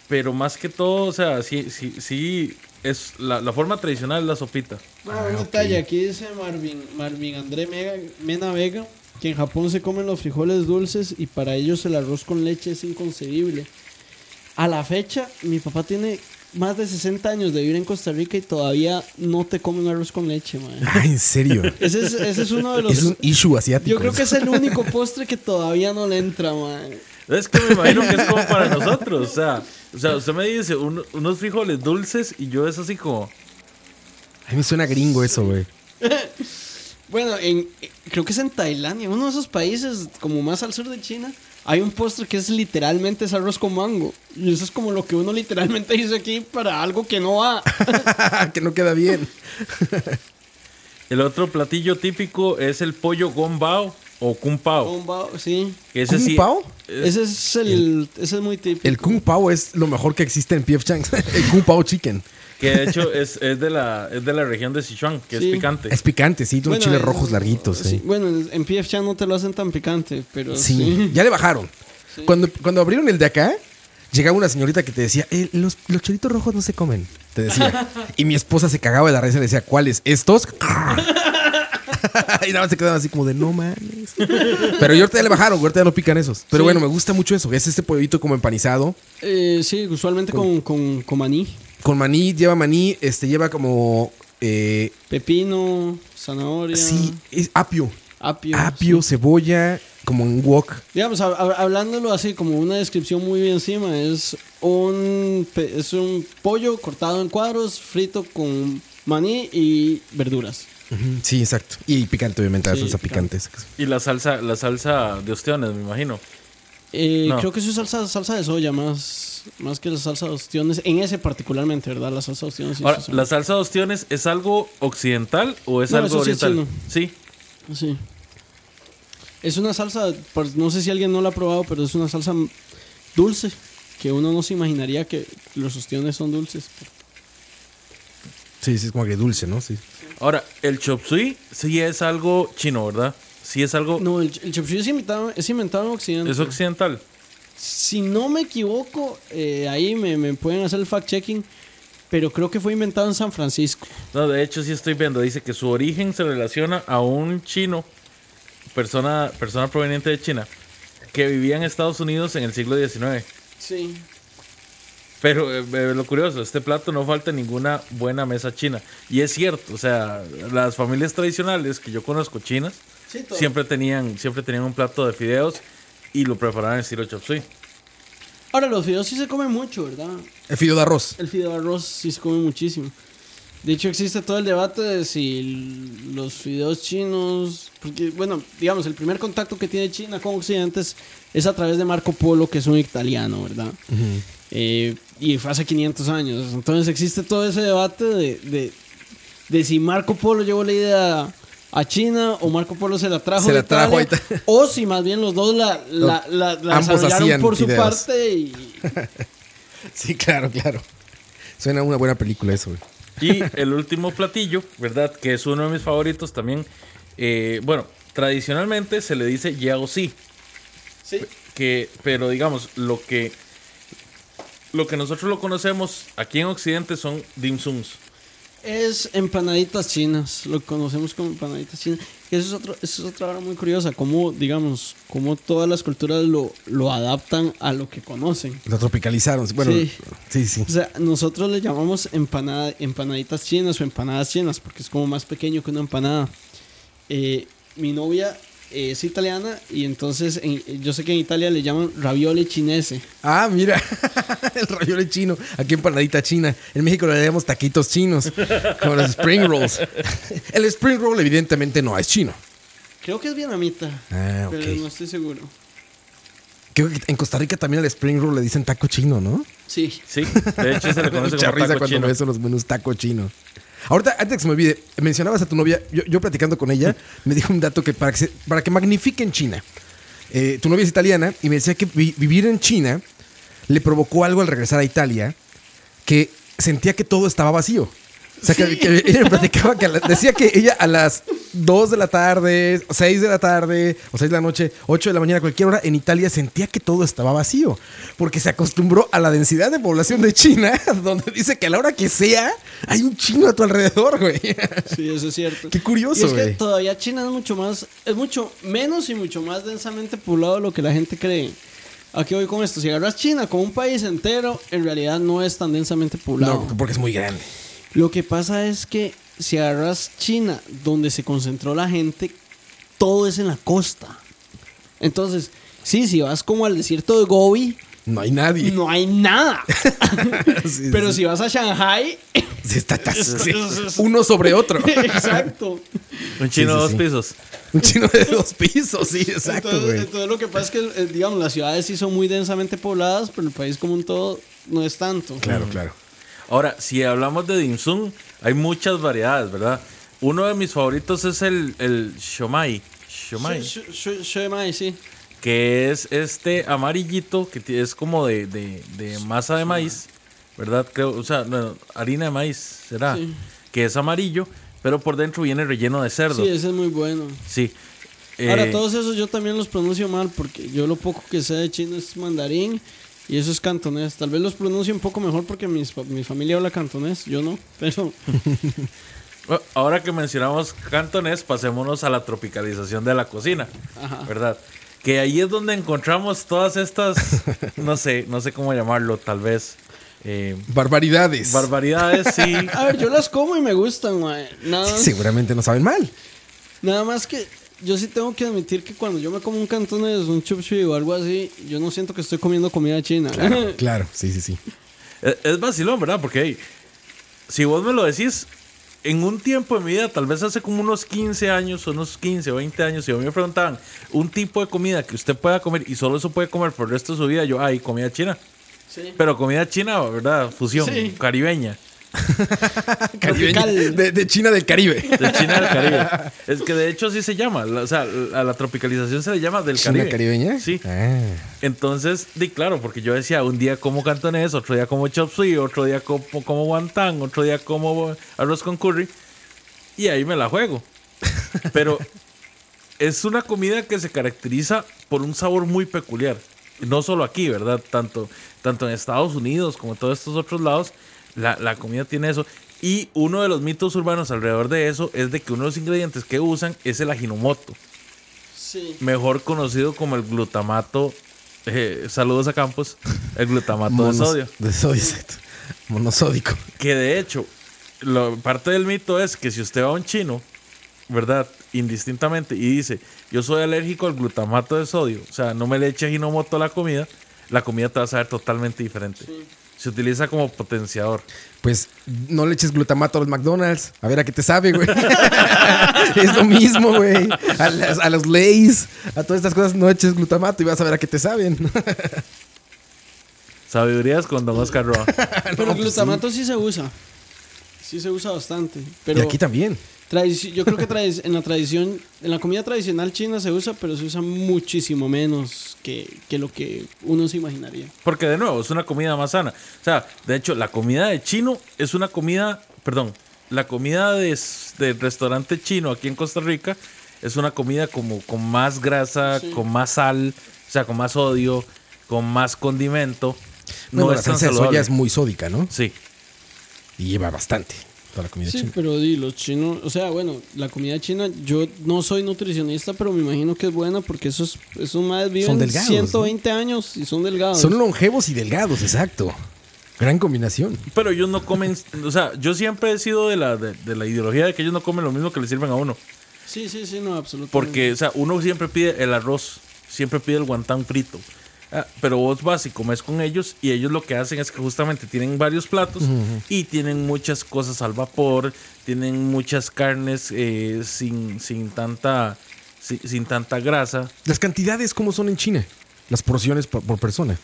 Pero más que todo, o sea, sí, sí, sí, es la, la forma tradicional es la sopita. Bueno, un detalle, aquí dice Marvin, Marvin André Mega- Mena Vega que en Japón se comen los frijoles dulces y para ellos el arroz con leche es inconcebible. A la fecha, mi papá tiene más de 60 años de vivir en Costa Rica y todavía no te come un arroz con leche, man. Ah, ¿en serio? Ese es, ese es uno de los... es un issue asiático. Yo creo que es el único postre que todavía no le entra, man. Es que me imagino que es como para nosotros. O sea, o sea usted me dice un- unos frijoles dulces y yo es así como... A mí me suena gringo eso, güey. Bueno, en, creo que es en Tailandia, uno de esos países como más al sur de China, hay un postre que es literalmente es arroz con mango. Y eso es como lo que uno literalmente dice aquí para algo que no va. que no queda bien. El otro platillo típico es el pollo gombao o kung pao. Un bao- sí. Ese ¿Kung sí, pao? es- Ese es el, ese es muy típico. El Kung Pao es lo mejor que existe en PF Chang's. El Kung Pao Chicken. que de hecho es, es, de la, es de la región de Sichuan, que Sí. es picante. Es picante, sí, Bueno, chiles rojos larguitos. sí, Sí, Bueno, en PF Chan no te lo hacen tan picante, pero Sí, sí. ya le bajaron. Cuando, cuando abrieron el de acá, llegaba una señorita que te decía, "Eh, los, los choritos rojos no se comen. Te decía. y mi esposa se cagaba de la risa y le decía, ¿cuáles? ¿Estos? y nada más se quedaban así como de no mames. Pero ya ahorita ya le bajaron, ahorita ya no pican esos. Pero Sí. bueno, me gusta mucho eso. Es este pollito como empanizado. Eh, sí, usualmente con, con, con maní, Con maní, lleva maní, este lleva como. eh, pepino, zanahoria, sí, es apio. apio. Apio, sí. cebolla, como en wok. Digamos, hab- hab- hablándolo así como una descripción muy bien encima, es un, es un pollo cortado en cuadros, frito con maní y verduras. Sí, exacto. Y picante, obviamente, la salsa picante. picante. Y la salsa, la salsa de ostiones, me imagino. Eh, No. Creo que es salsa, salsa de soya más, más que la salsa de ostiones, en ese particularmente, ¿verdad? La salsa de ostiones. Ahora. ¿la salsa de ostiones es algo occidental o es No, algo eso sí es oriental? Sí. Sí. Es una salsa, pues, no sé si alguien no la ha probado, pero es una salsa dulce, que uno no se imaginaría que los ostiones son dulces. Sí, sí, es como agridulce, ¿no? Sí. Ahora, el chop suey sí es algo chino, ¿verdad? Sí es algo... No, el, el chop suey es inventado, es inventado en Occidente. Es occidental. Si no me equivoco, eh, ahí me, me pueden hacer el fact-checking, pero creo que fue inventado en San Francisco. No, de hecho sí estoy viendo. Dice que su origen se relaciona a un chino, persona, persona proveniente de China, que vivía en Estados Unidos en el siglo XIX. Sí. Pero eh, lo curioso, este plato no falta en ninguna buena mesa china. Y es cierto, o sea, las familias tradicionales que yo conozco chinas Sí, siempre tenían, siempre tenían un plato de fideos y lo preparaban en estilo chop suey. Ahora, los fideos sí se comen mucho, ¿verdad? El fideo de arroz. El fideo de arroz sí se come muchísimo. De hecho, existe todo el debate de si los fideos chinos. Porque, bueno, digamos, el primer contacto que tiene China con Occidente es, es a través de Marco Polo, que es un italiano, ¿verdad? Eh, y fue hace 500 años. Entonces existe todo ese debate de, de de si Marco Polo llevó la idea a China o Marco Polo se la trajo, Se de la trajo Italia, a Ita- o si más bien los dos la, la, la- la Ambos desarrollaron hacían por su parte y Sí, claro, claro. Suena una buena película eso, güey. Y el último platillo, ¿verdad? Que es uno de mis favoritos también. eh, bueno, tradicionalmente se le dice yao si. sí. Que, pero digamos, lo que, lo que nosotros lo conocemos aquí en Occidente son dim sums. Es empanaditas chinas, lo conocemos como empanaditas chinas. Que eso es, otro, eso es otra hora muy curiosa, como, digamos, como todas las culturas lo, lo adaptan a lo que conocen. Lo tropicalizaron. Bueno, Sí. sí, sí. O sea, nosotros le llamamos empanada, empanaditas chinas o empanadas chinas, porque es como más pequeño que una empanada. Eh, mi novia es italiana y entonces en- yo sé que en Italia le llaman ravioli chinese. Ah, mira. el ravioli chino. Aquí empanadita china. En México le llamamos taquitos chinos. Como los spring rolls. El spring roll, evidentemente, no es chino. Creo que es vietnamita, Ah, pero no estoy seguro. Creo que en Costa Rica también al spring roll le dicen taco chino, ¿no? Sí. Sí, de hecho se le conoce Mucha como risa taco cuando chino. ves los menús taco chino. Ahorita, antes de que se me olvide, mencionabas a tu novia, yo, yo platicando con ella, me dijo un dato que para que, se- para que magnifiquen China. Eh, tu novia es italiana y me decía que vi- vivir en China le provocó algo al regresar a Italia que sentía que todo estaba vacío. O sea, que, que ella me platicaba que la- decía que ella a las 2 de la tarde, 6 de la tarde, o 6 de la noche, 8 de la mañana, cualquier hora, en Italia sentía que todo estaba vacío. Porque se acostumbró a la densidad de población de China, donde dice que a la hora que sea, hay un chino a tu alrededor, güey. Sí, eso es cierto. Qué curioso, Y es que todavía China es mucho más, es mucho menos y mucho más densamente poblado de lo que la gente cree. Aquí voy con esto. Si agarras China como un país entero, en realidad no es tan densamente poblado. No, porque es muy grande. Lo que pasa es que si agarras China, donde se concentró la gente, todo es en la costa. Entonces, sí, si vas como al desierto de Gobi, No hay nadie. no hay nada. Sí, Pero sí. si vas a Shanghai, Sí, está- está- Es- sí. es- es- Uno sobre otro. exacto. Un chino Sí, sí, dos sí. pisos. Un chino de dos pisos, sí, exacto, entonces, güey. entonces lo que pasa es que, eh, digamos, las ciudades sí son muy densamente pobladas, pero el país como un todo no es tanto. Claro, claro. Ahora, si hablamos de dim sum, hay muchas variedades, ¿verdad? Uno de mis favoritos es el, el shomai. Shomai. Sh- sh- sh- shemai, sí. que es este amarillito que es como de, de- de masa de maíz, ¿verdad? Creo, o sea, no, harina de maíz será, Sí. que es amarillo, pero por dentro viene relleno de cerdo. Sí, ese es muy bueno. Sí. Ahora, Eh, todos esos yo también los pronuncio mal porque yo lo poco que sé de chino es mandarín y eso es cantonés. Tal vez los pronuncio un poco mejor porque mis mi familia habla cantonés, yo no. Pero bueno, ahora que mencionamos cantonés, pasémonos a la tropicalización de la cocina, Ajá. ¿verdad? Que ahí es donde encontramos todas estas, no sé, no sé cómo llamarlo, tal vez. eh, Barbaridades. barbaridades, sí. A ver, yo las como y me gustan. Nada, Sí, seguramente no saben mal. nada más que yo sí tengo que admitir que cuando yo me como un cantonés, un chup chui o algo así, yo no siento que estoy comiendo comida china. Claro, sí, sí, sí. Es, es vacilón, ¿verdad? Porque hey, si vos me lo decís, en un tiempo de mi vida, tal vez hace como unos 15 años, unos 15 o 20 años, si a mí me preguntaban un tipo de comida que usted pueda comer y solo eso puede comer por el resto de su vida, yo, ay, comida china. Sí. Pero comida china, ¿verdad? Fusión, Sí. caribeña. De, de China del Caribe. De China del Caribe. Es que de hecho sí se llama. la- o sea, a la tropicalización se le llama del ¿China Caribe. caribeña? Sí. Ah. Entonces, di claro, porque yo decía, un día como cantonés, otro día como chop suey, otro día como, como guantán, otro día como arroz con curry. Y ahí me la juego. Pero es una comida que se caracteriza por un sabor muy peculiar. No solo aquí, ¿verdad? Tanto, tanto en Estados Unidos como en todos estos otros lados, la, la comida tiene eso. Y uno de los mitos urbanos alrededor de eso es de que uno de los ingredientes que usan es el ajinomoto Sí. mejor conocido como el glutamato. eh, saludos a Campos. El glutamato de sodio. De sodio, exacto. Monosódico. Que de hecho, lo- parte del mito es que si usted va a un chino, ¿verdad? Indistintamente, y dice, yo soy alérgico al glutamato de sodio, o sea, no me le eche ajinomoto a la comida, la comida te va a saber totalmente diferente. Se utiliza como potenciador. Pues no le eches glutamato a los McDonald's. A ver a qué te sabe, güey. es lo mismo, güey. A, las- a los Lays, a todas estas cosas no eches glutamato y vas a ver a qué te saben. Sabidurías con Don Oscar Roa. Pero el glutamato sí se usa. sí se usa bastante. Pero y aquí también. Tradici- yo creo que en la tradición, en la comida tradicional china se usa, pero se usa muchísimo menos que, que lo que uno se imaginaría. Porque de nuevo, es una comida más sana. O sea, de hecho, la comida de chino es una comida, perdón, la comida de, del restaurante chino aquí en Costa Rica es una comida como con más grasa, Sí. con más sal, o sea, con más sodio, con más condimento. No Bueno, es la tan salsa de soya es muy sódica, ¿no? Sí. Y lleva bastante toda la comida Sí, china. pero di, los chinos, o sea, bueno, la comida china, yo no soy nutricionista, pero me imagino que es buena porque esos, esos madres viven Son delgados, 120 años y son delgados. Son longevos y delgados, exacto. Gran combinación. Pero ellos no comen, o sea, yo siempre he sido de la, de, de la ideología de que ellos no comen lo mismo que le sirven a uno. Sí, sí, sí, no, absolutamente. Porque, o sea, uno siempre pide el arroz, siempre pide el guantán frito. Ah, pero vos vas y comes con ellos y ellos lo que hacen es que justamente tienen varios platos y tienen muchas cosas al vapor, tienen muchas carnes eh, sin, sin, tanta, sin, sin tanta grasa. Las cantidades, ¿cómo son en China? Las porciones por, por persona.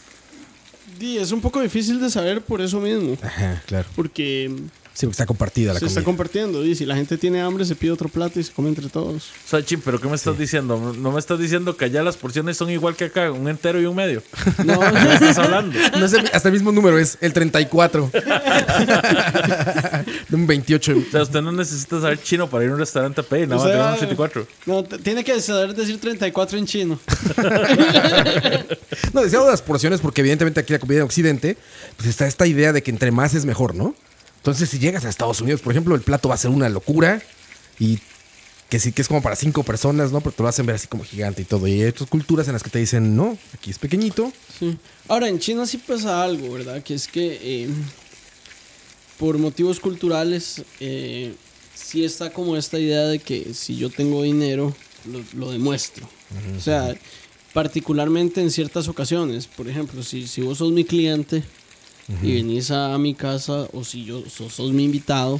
Di, es un poco difícil de saber por eso mismo. Ajá, claro. Porque Sí, porque está compartida la se comida. está compartiendo. Y si la gente tiene hambre, se pide otro plato y se come entre todos. O sea, Chim, ¿pero qué me estás diciendo? ¿No- ¿No me estás diciendo que allá las porciones son igual que acá, un entero y un medio? No, ¿Qué me estás hablando? No sé, hasta el mismo número es el 34. De un 28. O sea, usted no necesita saber chino para ir a un restaurante a pedir, nada más sea, un 84. no, tiene que saber decir 34 en chino. No, decía de las porciones porque evidentemente aquí la comida en Occidente, pues está esta idea de que entre más es mejor, ¿no? Entonces si llegas a Estados Unidos, por ejemplo, el plato va a ser una locura y que sí que es como para cinco personas, ¿no? Pero te lo hacen ver así como gigante y todo. Y hay otras culturas en las que te dicen, no, aquí es pequeñito. Sí. Ahora, en China sí pasa algo, ¿verdad? Que es que eh, por motivos culturales eh, sí está como esta idea de que si yo tengo dinero, lo, lo demuestro. O sea, particularmente en ciertas ocasiones. Por ejemplo, si, si vos sos mi cliente y venís a, mi casa o si yo sos, sos mi invitado,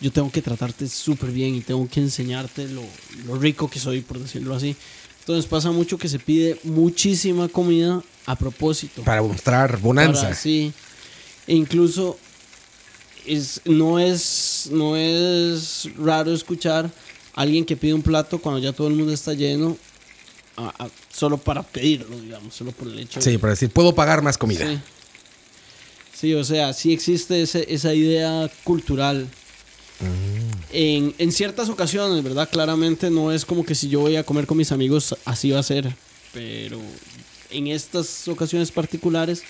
yo tengo que tratarte súper bien y tengo que enseñarte lo, lo rico que soy, por decirlo así. Entonces pasa mucho que se pide muchísima comida a propósito. Para mostrar bonanza. Para- sí. E incluso es, no, es, no es raro escuchar a alguien que pide un plato cuando ya todo el mundo está lleno, a- a- solo para pedirlo, digamos, solo por el hecho Sí, para decir, puedo pagar más comida. Sí. Sí, o sea, sí existe ese- esa idea cultural. En, en ciertas ocasiones, ¿verdad? Claramente no es como que si yo voy a comer con mis amigos, así va a ser. Pero en estas ocasiones particulares,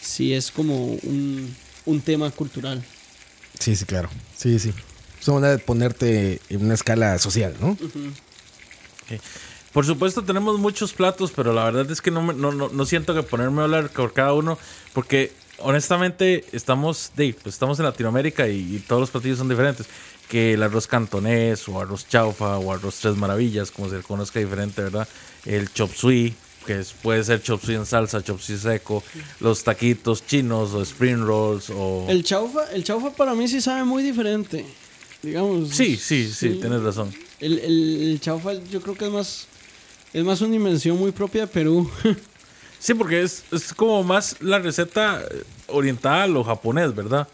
sí es como un, un tema cultural. Sí, sí, claro. Sí, sí. Es una manera de ponerte en una escala social, ¿no? Por supuesto tenemos muchos platos, pero la verdad es que no, me- no, no, no siento que ponerme a hablar por cada uno, porque honestamente estamos, de, pues estamos en Latinoamérica y, y todos los platillos son diferentes. Que el arroz cantonés o arroz chaufa o arroz tres maravillas, como se le conozca diferente, ¿verdad? El chop suey, que es- puede ser chop suey en salsa, chop suey seco, los taquitos chinos o spring rolls o... El chaufa, el chaufa para mí sí sabe muy diferente. Digamos. Sí, sí, sí, tienes razón. El, el, el chaufa yo creo que es más, es más una invención muy propia de Perú. Sí, porque es, es como más la receta orientada a lo japonés, ¿verdad?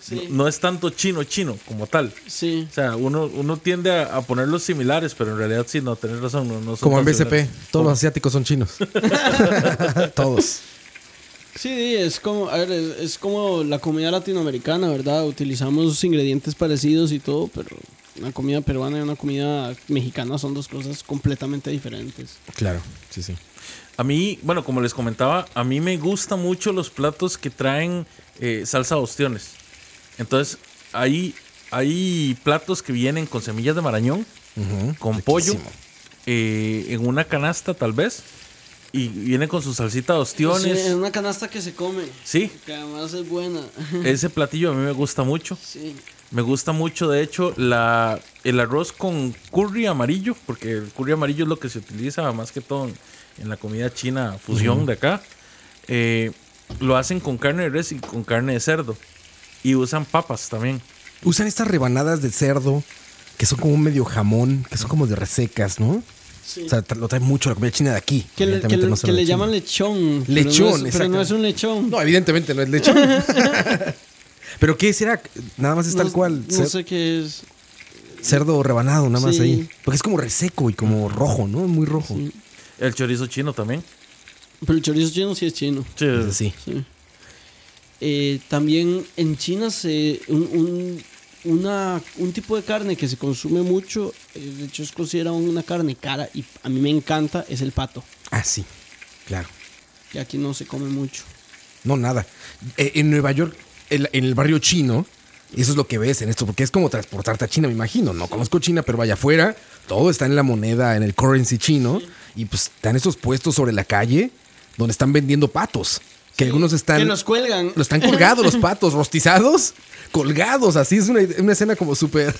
Sí. No, no es tanto chino chino como tal. sí. O sea, uno, uno tiende a, a ponerlos similares, pero en realidad sí, no, tenés razón. No, no son Como en BCP, similares. todos los asiáticos son chinos. todos. Sí, es como, a ver, es, es como la comida latinoamericana, ¿verdad? Utilizamos ingredientes parecidos y todo, pero una comida peruana y una comida mexicana son dos cosas completamente diferentes. Claro, sí, sí. A mí, bueno, como les comentaba, a mí me gustan mucho los platos que traen eh, salsa ostiones. Entonces, hay, hay platos que vienen con semillas de marañón, con pollo, eh, en una canasta tal vez, y viene con su salsita de Sí, ostiones. es una canasta que se come, Sí, que además es buena. ese platillo a mí me gusta mucho. sí. Me gusta mucho, de hecho, la, el arroz con curry amarillo, porque el curry amarillo es lo que se utiliza más que todo en, en la comida china fusión de acá. Eh, lo hacen con carne de res y con carne de cerdo. Y usan papas también. Usan estas rebanadas de cerdo que son como un medio jamón, que son como de resecas, ¿no? sí. O sea, lo trae mucho la comida china de aquí. que le, que no que llaman lechón. pero no Lechón, es- pero no es un lechón. No, evidentemente no es lechón. ¿Pero qué será? Nada más es tal No- cual. No cer- sé qué es. Cerdo rebanado, nada más Sí. ahí. Porque es como reseco y como rojo, ¿no? Muy rojo. Sí. El chorizo chino también. Pero el chorizo chino sí es chino. Sí. Eh, también en China se un, un- una, un tipo de carne que se consume mucho, eh, de hecho es considerado una carne cara y a mí me encanta, es el pato, Ah, sí. Claro. que aquí no se come mucho. No, nada. Eh, en Nueva York, en el barrio chino, eso es lo que ves en esto, porque es como transportarte a China, me imagino. No conozco China, pero vaya afuera, todo está en la moneda, en el currency chino, y pues están esos puestos sobre la calle donde están vendiendo patos. Que algunos están. que los cuelgan. Los están colgados los patos, rostizados, colgados, así es una, una escena como súper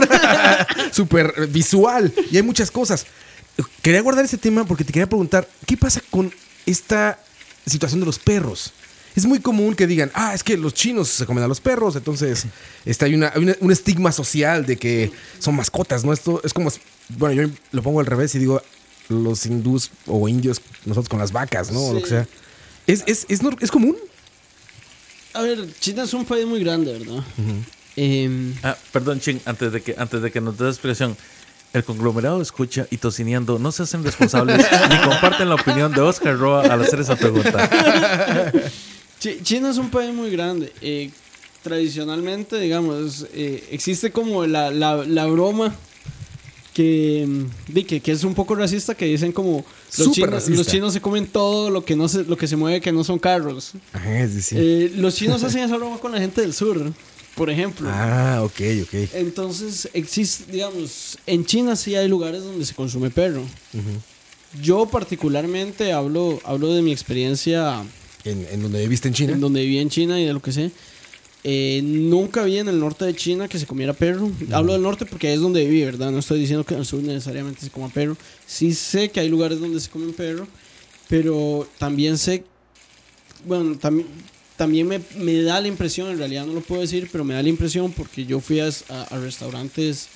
súper visual y hay muchas cosas. Quería guardar ese tema porque te quería preguntar, ¿qué pasa con esta situación de los perros? Es muy común que digan, ah, es que los chinos se comen a los perros, entonces está, hay, una, hay una- un estigma social de que son mascotas, ¿no? Esto es como, bueno, yo lo pongo al revés y digo, los hindús o indios, nosotros con las vacas, ¿no? O lo que sea. ¿Es, es, es común? A ver, China es un país muy grande, ¿verdad? Em, Ah, perdón, Ching, antes de que, antes de que nos des explicación. El conglomerado escucha y tocineando no se hacen responsables ni comparten la opinión de Oscar Roa al hacer esa pregunta. Chi- China es un país muy grande. eh, tradicionalmente, digamos, eh, existe como la, la- la broma que, mm, que, que es un poco racista, que dicen como los chinos, racista. los chinos se comen todo lo que, no se, lo que se mueve que no son carros. Ajá. Eh, los chinos hacen esa broma con la gente del sur, por ejemplo. Ah, ok, ok. Entonces, existe, digamos, en China sí hay lugares donde se consume perro. Yo particularmente hablo, hablo de mi experiencia ¿En, en donde viviste en China? en donde viví en China y de lo que sé. Eh, nunca vi en el norte de China que se comiera perro. Hablo del norte porque es donde viví, ¿verdad? No estoy diciendo que en el sur necesariamente se coma perro. Sí sé que hay lugares donde se comen perro, pero también sé, bueno, también, también me, me da la impresión, en realidad no lo puedo decir, pero me da la impresión porque yo fui a, a- a restaurantes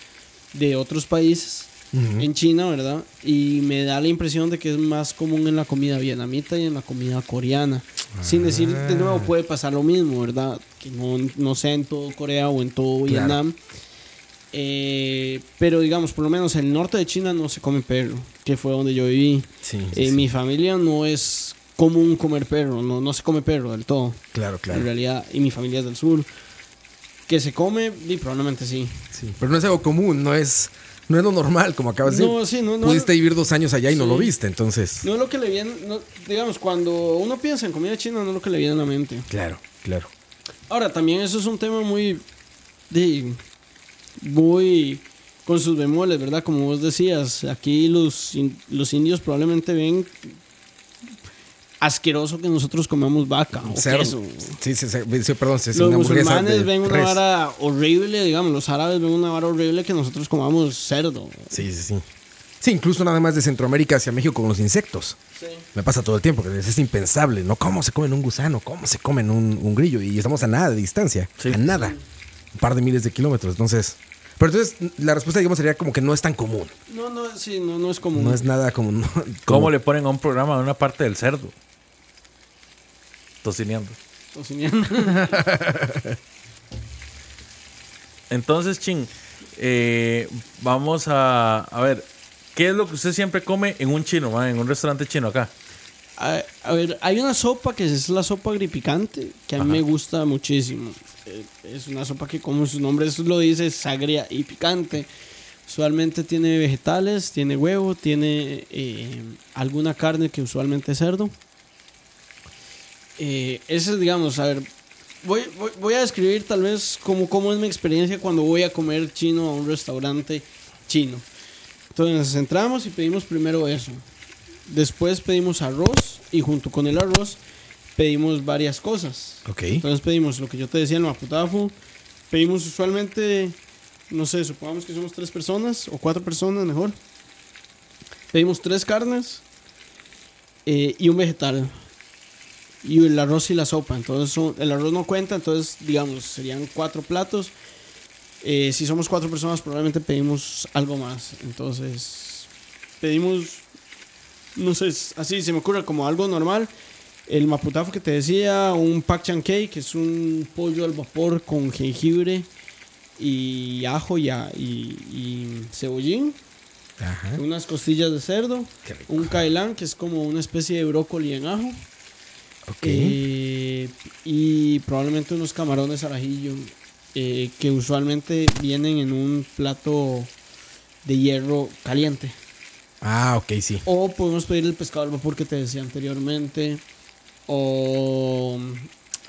de otros países Ujú. en China, ¿verdad? Y me da la impresión de que es más común en la comida vietnamita y en la comida coreana. Sin decir, de nuevo, puede pasar lo mismo, ¿verdad? Que no, no sea en todo Corea o en todo Claro. Vietnam. Eh, pero digamos, por lo menos en el norte de China no se come perro, que fue donde yo viví. Sí, sí, En sí. mi familia no es común comer perro, no, no se come perro del todo. Claro, En claro. realidad, y mi familia es del sur. Que se come, y probablemente sí. Sí, Pero no es algo común, no es, no es lo normal, como acabas de decir. No, sí, no, no. Pudiste vivir dos años allá y no lo viste, entonces. No es lo que le viene, digamos, cuando uno piensa en comida china, no es lo que le viene a la mente. Claro, claro. Ahora, también eso es un tema muy, de, muy con sus bemoles, ¿verdad? Como vos decías, aquí los, los indios probablemente ven asqueroso que nosotros comamos vaca o Cerdo. queso. Sí, sí, sí, sí, perdón, sí, sí, Los musulmanes de ven una res. vara horrible, digamos, los árabes ven una vara horrible que nosotros comamos cerdo. Sí, sí, sí. Sí, incluso nada más de Centroamérica hacia México con los insectos. Me pasa todo el tiempo, que es impensable, ¿no? ¿Cómo se comen un gusano? ¿Cómo se comen un, un grillo? Y estamos a nada de distancia. Sí. A nada. Un par de miles de kilómetros. Entonces. Pero entonces, la respuesta, digamos, sería como que no es tan común. No, no, sí, no, no es común. No es nada común. ¿Cómo le ponen a un programa una parte del cerdo? Tocineando. Tocineando. Entonces, Ching, eh, vamos a, a ver, ¿qué es lo que usted siempre come en un chino, ma? en un restaurante chino acá? A, a ver, hay una sopa que es la sopa agripicante que a mí me gusta muchísimo. Eh, Es una sopa que, como su nombre eso lo dice, es agria y picante. Usualmente tiene vegetales, tiene huevo, tiene eh, alguna carne que usualmente es cerdo. Eh, ese es, digamos, a ver, voy, voy, voy a describir tal vez cómo, cómo es mi experiencia cuando voy a comer chino a un restaurante chino. Entonces entramos y pedimos primero eso. Después pedimos arroz y junto con el arroz pedimos varias cosas. Ok. Entonces pedimos lo que yo te decía, el maputafu. Pedimos usualmente, no sé, supongamos que somos tres personas o cuatro personas mejor. Pedimos tres carnes eh, y un vegetal. Y el arroz y la sopa. Entonces son- el arroz no cuenta, entonces digamos, serían cuatro platos. Eh, si somos cuatro personas probablemente pedimos algo más. Entonces pedimos, no sé, así se me ocurre como algo normal. el maputafo que te decía, un pak chan que es un pollo al vapor con jengibre y ajo y, y- y cebollín, Ajá. unas costillas de cerdo, un kailan que es como una especie de brócoli en ajo Ok. eh, y probablemente unos camarones al ajillo eh, que usualmente vienen en un plato de hierro caliente. Ah, ok, sí. O podemos pedir el pescado al vapor que te decía anteriormente. O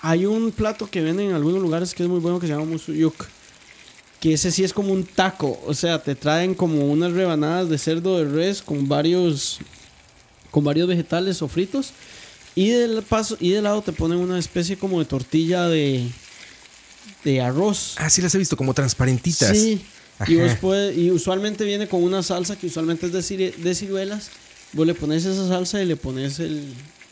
hay un plato que venden en algunos lugares que es muy bueno que se llama musuyuk. Que ese sí es como un taco. O sea, te traen como unas rebanadas de cerdo de res con varios, con varios vegetales o fritos. Y del, paso, y de lado te ponen una especie como de tortilla de, de arroz. Ah, sí las he visto como transparentitas. Sí. Y, vos puede- y usualmente viene con una salsa que usualmente es de, cire- de ciruelas. Vos le pones esa salsa y le pones el,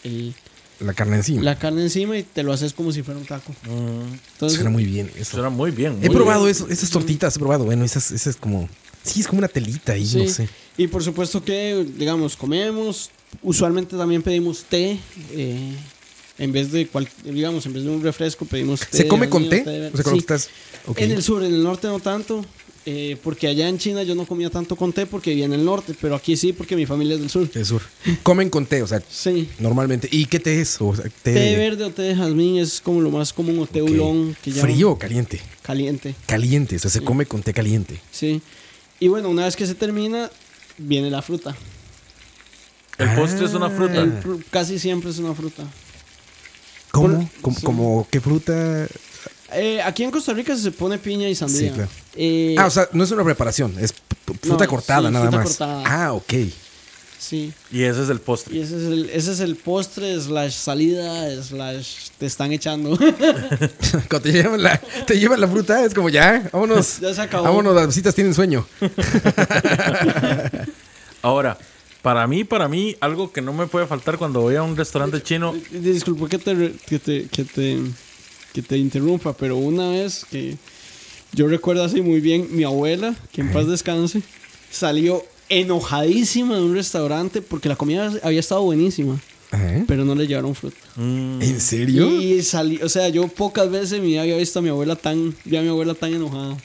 el- La carne encima. la carne encima y te lo haces como si fuera un taco. Mm, Entonces, Suena muy bien eso. suena muy bien. He probado bien. eso, esas tortitas, he probado. Bueno, esas, esas como. Sí, es como una telita ahí, sí. no sé. Y por supuesto que, digamos, comemos. Usualmente también pedimos té. eh, en vez de, cual- digamos, en vez de un refresco pedimos té. ¿Se come con té? verde. O sea, Sí. estás. ok. En el sur, en el norte no tanto. eh, porque allá en China yo no comía tanto con té porque vivía en el norte. Pero aquí sí porque mi familia es del sur. El sur. Comen con té, o sea, Sí. normalmente. ¿Y qué té es? O sea, té, Té verde o té de jazmín es como lo más común, o té ok. oolong, que ¿Frío o caliente? Caliente, Caliente, o sea, se come con té caliente. sí. Y bueno, una vez que se termina, viene la fruta. El postre es una fruta. El fru- casi siempre es una fruta. ¿Cómo? Por- ¿Cómo, sí. qué fruta? Eh, aquí en Costa Rica se pone piña y sandía. Sí, claro. Eh, Ah, o sea, no es una preparación, es fruta No, cortada sí, nada fruta más. cortada. Ah, ok. sí. Y ese es el postre. Y ese es, el, ese es el postre, slash salida, slash te están echando. Cuando te llevan, la, te llevan la fruta, es como ya, vámonos. Ya se acabó. Vámonos, las visitas tienen sueño. Ahora, para mí, para mí, algo que no me puede faltar cuando voy a un restaurante chino. Disculpa que te, re- que te, que te, que te interrumpa, pero una vez que yo recuerdo así muy bien, mi abuela, que en paz descanse, salió enojadísima de un restaurante porque la comida había estado buenísima, pero no le llevaron fruta. mm, ¿En serio? Y salí, o sea, yo pocas veces en mi vida había visto a mi abuela tan, vi a mi abuela tan enojada.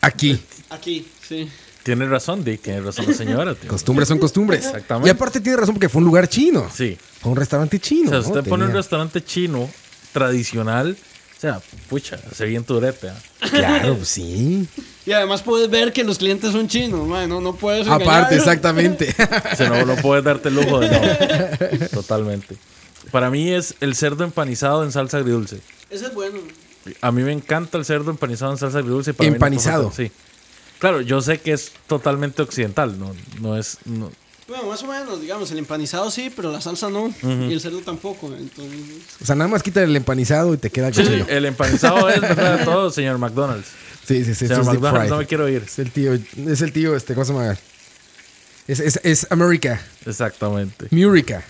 Aquí. Aquí, sí. Tiene razón, Dick, tiene razón la señora. tío. Costumbres son costumbres. Exactamente. Y aparte tiene razón porque fue un lugar chino. Sí. Fue un restaurante chino. O sea, ¿no? usted pone un restaurante chino tradicional, o sea, pucha, se bien turete. ¿ah? Claro, pues sí. Y además puedes ver que los clientes son chinos, man, no, no puedes Aparte, engañar. exactamente. O sea, no, no puedes darte el lujo de no. Totalmente. Para mí es el cerdo empanizado en salsa agridulce. Ese es bueno. A mí me encanta el cerdo empanizado en salsa agridulce. para mí no Empanizado. puede faltar- sí. Claro, yo sé que es totalmente occidental, no, no es... no- Bueno, más o menos, digamos, el empanizado sí, pero la salsa no. Y el cerdo tampoco. Entonces, O sea, nada más quita el empanizado y te queda el Sí, sí, el empanizado es verdad de todo, señor McDonald's. Sí, sí, sí. Señor esto es deep McDonald's, no me quiero ir. Es el tío, es el tío, este, ¿cómo se llama? Es, es, es America. Exactamente. Murica.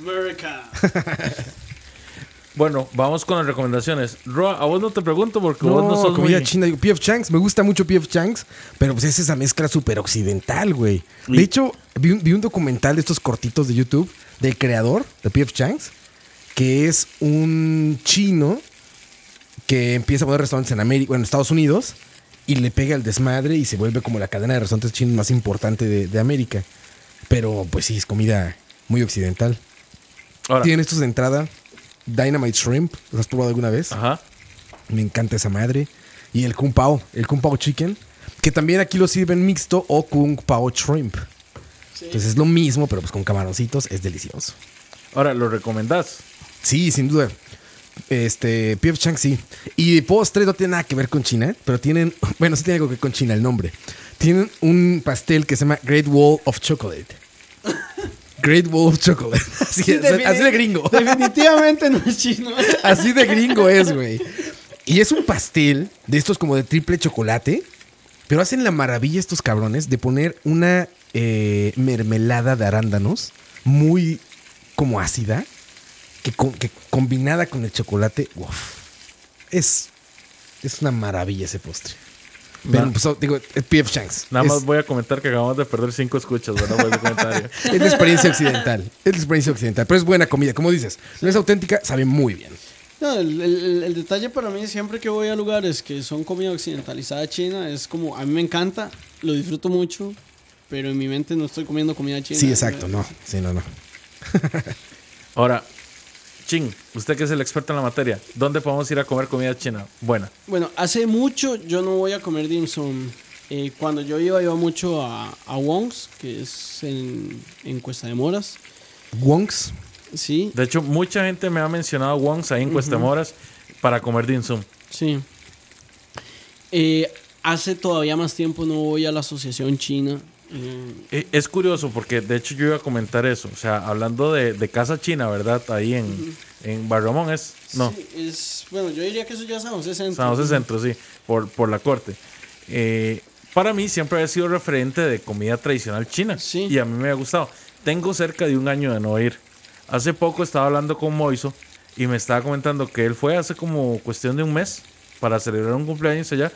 America. Bueno, vamos con las recomendaciones. Roa, a vos no te pregunto porque vos no No, sos comida muy... china. Digo, P.F. Chang's, me gusta mucho P.F. Chang's, pero pues es esa mezcla súper occidental, güey. De hecho, vi un, vi un documental de estos cortitos de YouTube del creador de P.F. Chang's, que es un chino que empieza a poner restaurantes en América, bueno, en Estados Unidos, y le pega el desmadre y se vuelve como la cadena de restaurantes chinos más importante de, de América. Pero pues sí, es comida muy occidental. Ahora, Tienen estos de entrada, Dynamite Shrimp, ¿los has probado alguna vez? ajá. Me encanta esa madre. Y el Kung Pao, el Kung Pao Chicken, que también aquí lo sirven mixto o Kung Pao Shrimp. Entonces es lo mismo, pero pues con camaroncitos, es delicioso. Ahora, ¿lo recomendás? Sí, sin duda. Este, P.F. Chang, sí. Y postre no tiene nada que ver con China, pero tienen, bueno, sí tiene algo que ver con China el nombre. Tienen un pastel que se llama Great Wall of Chocolate. Great Wall of Chocolate. Así, es, así de gringo. Definitivamente no es chino. Así de gringo es, güey. Y es un pastel de estos como de triple chocolate. Pero hacen la maravilla estos cabrones de poner una eh, mermelada de arándanos muy como ácida. Que, que combinada con el chocolate. uf, es, es una maravilla ese postre. Pero, pues, digo, es P.F. Shanks. Nada es, más voy a comentar que acabamos de perder cinco escuchas, ¿verdad? Comentario. es la experiencia occidental. Es la experiencia occidental. Pero es buena comida, como dices. No es auténtica, sabe muy bien. No, el, el- el detalle para mí siempre que voy a lugares que son comida occidentalizada china es como, a mí me encanta, lo disfruto mucho, pero en mi mente no estoy comiendo comida china. Sí, exacto. No, sí, no, no. Ahora, Ching, usted que es el experto en la materia, ¿dónde podemos ir a comer comida china? Buena. Bueno, hace mucho yo no voy a comer dim sum. Eh, cuando yo iba, iba mucho a, a Wong's, que es en, en Cuesta de Moras. Wonks. Sí, De hecho, mucha gente me ha mencionado Wongs ahí en Cuestamoras para comer dim sum. sí. Eh, hace todavía más tiempo no voy a la Asociación China. Eh, Es curioso porque de hecho yo iba a comentar eso. O sea, hablando de, de casa china, ¿verdad? Ahí en, en Barramón es. No, sí, es, bueno, yo diría que eso ya es San José Centro. San José Centro, sí, por, por la corte. Eh, para mí siempre ha sido referente de comida tradicional china. Sí. Y a mí me ha gustado. Tengo cerca de un año de no ir. Hace poco estaba hablando con Moiso y me estaba comentando que él fue hace como cuestión de un mes para celebrar un cumpleaños allá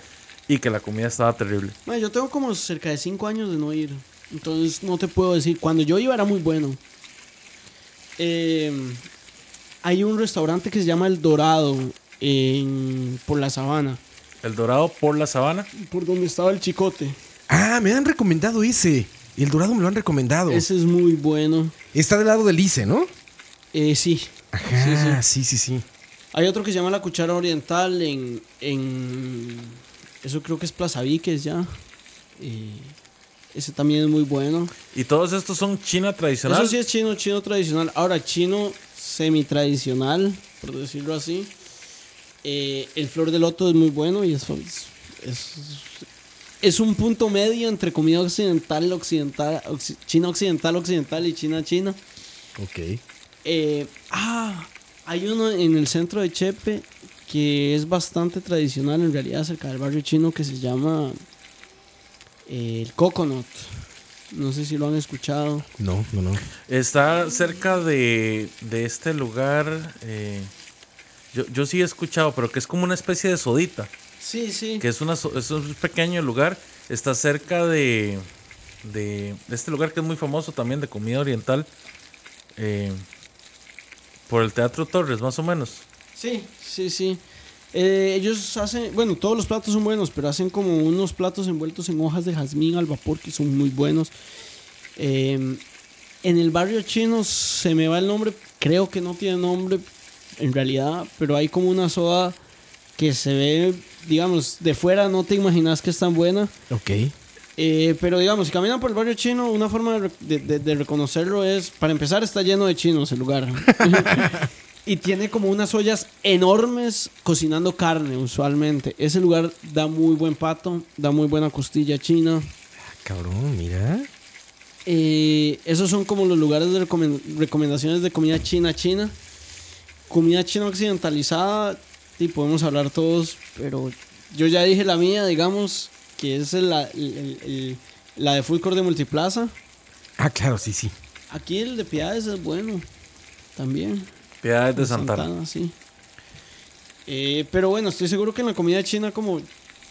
y que la comida estaba terrible. Bueno, yo tengo como cerca de 5 años de no ir. Entonces no te puedo decir. Cuando yo iba era muy bueno. Eh, hay un restaurante que se llama El Dorado en, por la sabana. El dorado por la sabana. Por donde estaba el chicote. Ah, me han recomendado ese. El dorado me lo han recomendado. Ese es muy bueno. Está del lado del ICE, ¿no? Eh, sí. Ajá, sí, sí, sí. Hay otro que se llama La Cuchara Oriental en... en eso creo que es Plaza Víquez ya. Eh, ese también es muy bueno. Y todos estos son China tradicional. Eso sí es chino, chino tradicional. Ahora, chino semi-tradicional, por decirlo así. Eh, el flor de loto es muy bueno y es, es, es un punto medio entre comida occidental, occidental, occi- China occidental, occidental y China, China. Ok. Eh, ah, hay uno en el centro de Chepe que es bastante tradicional en realidad cerca del barrio chino que se llama eh, el Coconut. No sé si lo han escuchado. No, no, no. Está cerca de, de este lugar. eh, yo, yo sí he escuchado, pero que es como una especie de sodita. Sí, sí. Que es, una, so- es un pequeño lugar. Está cerca de, de, de este lugar que es muy famoso también de comida oriental. eh, por el Teatro Torres, más o menos. Sí, sí, sí. Eh, ellos hacen, bueno, todos los platos son buenos, pero hacen como unos platos envueltos en hojas de jazmín al vapor que son muy buenos. Eh, en el barrio chino se me va el nombre, creo que no tiene nombre en realidad, pero hay como una soda que se ve, digamos, de fuera no te imaginas que es tan buena. Ok. Eh, pero digamos, si caminan por el barrio chino, una forma de, de- de reconocerlo es, para empezar, está lleno de chinos el lugar. y tiene como unas ollas enormes cocinando carne usualmente. Ese lugar da muy buen pato, da muy buena costilla china. Cabrón, mira. Eh, esos son como los lugares de recomen- recomendaciones de comida china china. Comida china occidentalizada, y podemos hablar todos, pero yo ya dije la mía, digamos, que es la, el- el- el- la de Food Court de Multiplaza. Ah, claro, sí, sí. Aquí el de Piedades es bueno, también. Piedades de Santana. sí. Eh, pero bueno, estoy seguro que en la comida china como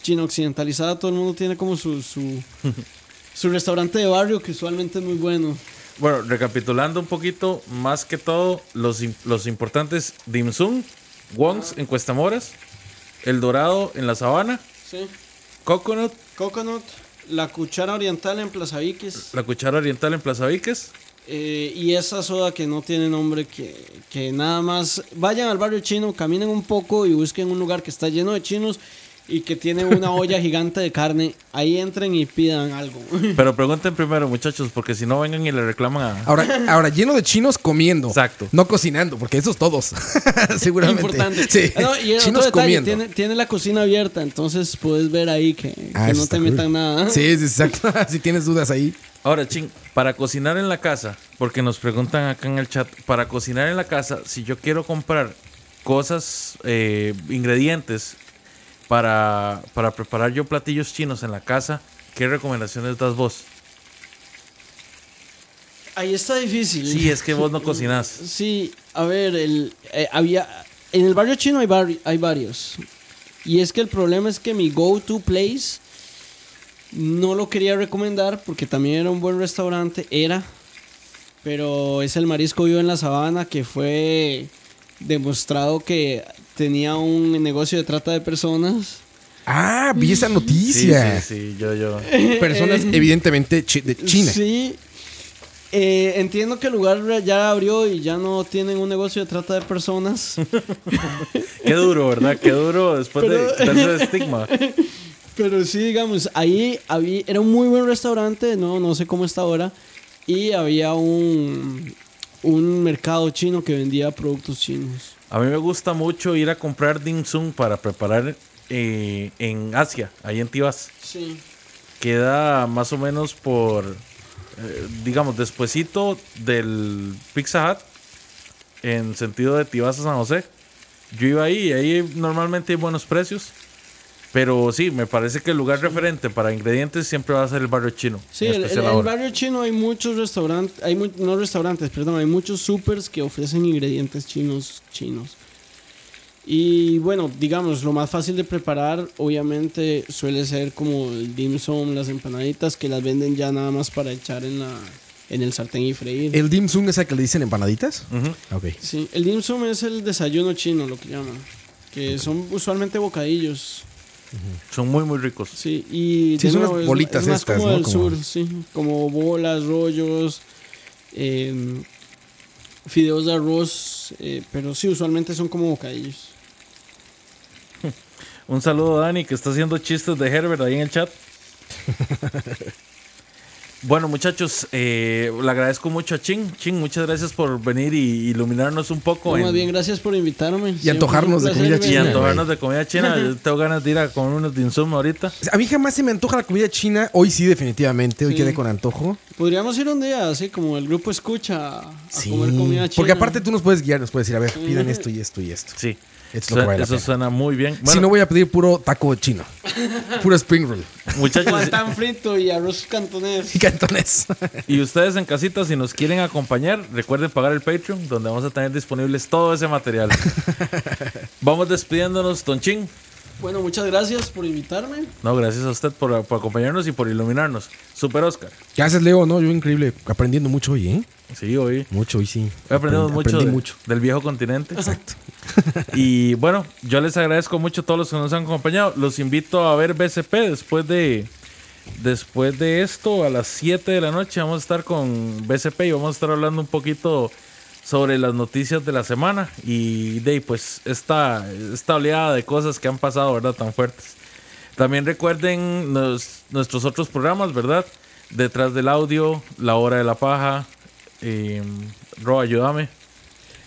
china occidentalizada todo el mundo tiene como su, su, su restaurante de barrio que usualmente es muy bueno. Bueno, recapitulando un poquito, más que todo, los, los importantes Dim Sum, Wongs en Cuestamoras, El Dorado en la Sabana, Sí. Coconut, Coconut, la cuchara oriental en Plaza Viques la Cuchara Oriental en Plaza Viques. Eh, y esa soda que no tiene nombre, que, que nada más vayan al barrio chino, caminen un poco y busquen un lugar que está lleno de chinos y que tiene una olla gigante de carne. Ahí entren y pidan algo. Pero pregunten primero, muchachos, porque si no vengan y le reclaman a... Ahora, ahora lleno de chinos comiendo. Exacto. No cocinando, porque esos todos. Seguramente. Importante. Sí. Ah, no, y el chinos otro detalle, comiendo. tiene, tiene la cocina abierta, entonces puedes ver ahí que, Ah, no te cool. metan nada. Sí, sí, exacto. si tienes dudas ahí. Ahora, ching, para cocinar en la casa, porque nos preguntan acá en el chat, para cocinar en la casa, si yo quiero comprar cosas, eh, ingredientes para, para preparar yo platillos chinos en la casa, ¿qué recomendaciones das vos? Ahí está difícil. Sí, es que vos no cocinás. Sí, a ver, el, eh, había en el barrio chino hay, vari- hay varios. Y es que el problema es que mi go-to place No lo quería recomendar porque también era un buen restaurante, era, pero es el Marisco Vivo en la Sabana que fue demostrado que tenía un negocio de trata de personas. Ah, vi esa Sí, noticia. sí, sí, yo, yo. Personas evidentemente chi- de China. Sí. Eh, entiendo que el lugar ya abrió y ya no tienen un negocio de trata de personas. Qué duro, ¿verdad? Qué duro después Pero- de quitarse el estigma. Pero sí, digamos, ahí había, era un muy buen restaurante, no, no sé cómo está ahora. Y había un, un mercado chino que vendía productos chinos. A mí me gusta mucho ir a comprar dim sum para preparar eh, en Asia, ahí en Tibás. Sí. Queda más o menos por, eh, digamos, despuesito del Pizza Hut, en sentido de Tibás a San José. Yo iba ahí y ahí normalmente hay buenos precios. Pero sí, me parece que el lugar referente para ingredientes siempre va a ser el barrio chino. Sí, en el, el- el barrio chino hay muchos restaurantes, hay mu- no restaurantes, perdón, hay muchos supers que ofrecen ingredientes chinos, chinos. Y bueno, digamos, lo más fácil de preparar, obviamente, suele ser como el dim sum, las empanaditas que las venden ya nada más para echar en la en el sartén y freír. ¿El dim sum es el que le dicen empanaditas? Ujú. Ok. Sí, el dim sum es el desayuno chino, lo que llaman, que son usualmente bocadillos. Son muy, muy ricos. Sí, y Sí, son nuevo, bolitas es más estas, como ¿no? del Como- sur, sí, como bolas, rollos, em, fideos de arroz, eh, pero sí, usualmente son como bocadillos. Un saludo a Dani que está haciendo chistes de Herbert ahí en el chat. bueno, muchachos, eh, le agradezco mucho a Ching. Ching, muchas gracias por venir y iluminarnos un poco. No, en- más bien, gracias por invitarme. Siempre antojarnos de comida y china, venir. antojarnos de comida china. Tengo ganas de ir a comer unos dim sum ahorita. A mí jamás se me antoja la comida china. Hoy sí, definitivamente. Hoy Sí. quedé con antojo. Podríamos ir un día, así como el grupo escucha, a Sí. comer comida china. Porque aparte tú nos puedes guiar, nos puedes decir, a ver, pidan esto y esto y esto. Sí. Es lo que Su- vale la eso pena. suena muy bien. si no voy a pedir puro taco chino. Puro spring roll. muchachos, Guantán frito y arroz cantonés. Y cantones. y ustedes en casita, si nos quieren acompañar, recuerden pagar el Patreon, donde vamos a tener disponibles todo ese material. vamos despidiéndonos, Don Ching. Bueno, muchas gracias por invitarme. No, gracias a usted por, por acompañarnos y por iluminarnos. Super Oscar. Gracias, Leo. No, yo increíble. Aprendiendo mucho hoy, ¿eh? Sí, hoy. Mucho hoy sí. Hoy aprendimos Aprendí- mucho, aprendí de- mucho. del viejo continente. Exacto. Y bueno, yo les agradezco mucho a todos los que nos han acompañado. Los invito a ver BCP después de después de esto a las 7 de la noche vamos a estar con BCP y vamos a estar hablando un poquito sobre las noticias de la semana y de pues esta esta oleada de cosas que han pasado, ¿verdad? Tan fuertes. También recuerden nuestros otros programas, ¿verdad? Detrás del audio, La Hora de la Paja, eh, ayúdame.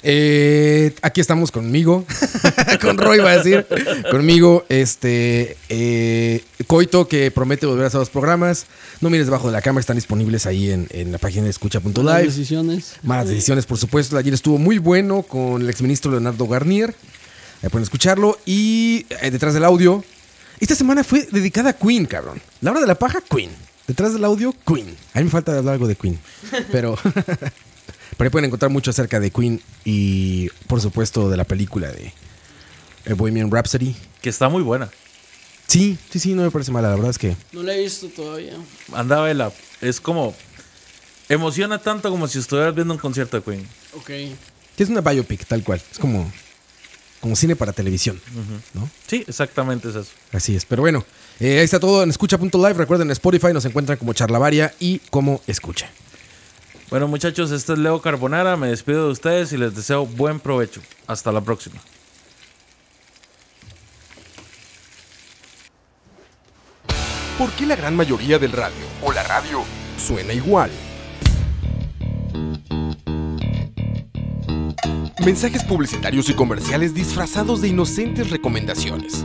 Eh, aquí estamos conmigo. con Roy va a decir. Conmigo, este. eh, Coito, que promete volver a hacer los programas. No mires debajo de la cámara, están disponibles ahí en, en la página de escucha.live. decisiones. Malas decisiones, por supuesto. Ayer estuvo muy bueno con el exministro Leonardo Garnier. Ahí pueden escucharlo. Y eh, detrás del audio. Esta semana fue dedicada a Queen, cabrón. La hora de la paja, Queen. Detrás del audio, Queen. A mí me falta hablar algo de Queen. Pero. Pero ahí pueden encontrar mucho acerca de Queen y, por supuesto, de la película de eh, Bohemian Rhapsody. Que está muy buena. Sí, sí, sí, no me parece mala. La verdad es que. No la he visto todavía. Anda a verla. Es como. Emociona tanto como si estuvieras viendo un concierto de Queen. Ok. Es una biopic, tal cual. Es como. Como cine para televisión. ¿No? Sí, exactamente es eso. Así es. Pero bueno, eh, ahí está todo en escucha.live. Recuerden, en Spotify nos encuentran como Charlavaria y como Escucha. Bueno, muchachos, este es Leo Carbonara. Me despido de ustedes y les deseo buen provecho. Hasta la próxima. ¿Por qué la gran mayoría del radio o la radio suena igual? Mensajes publicitarios y comerciales disfrazados de inocentes recomendaciones.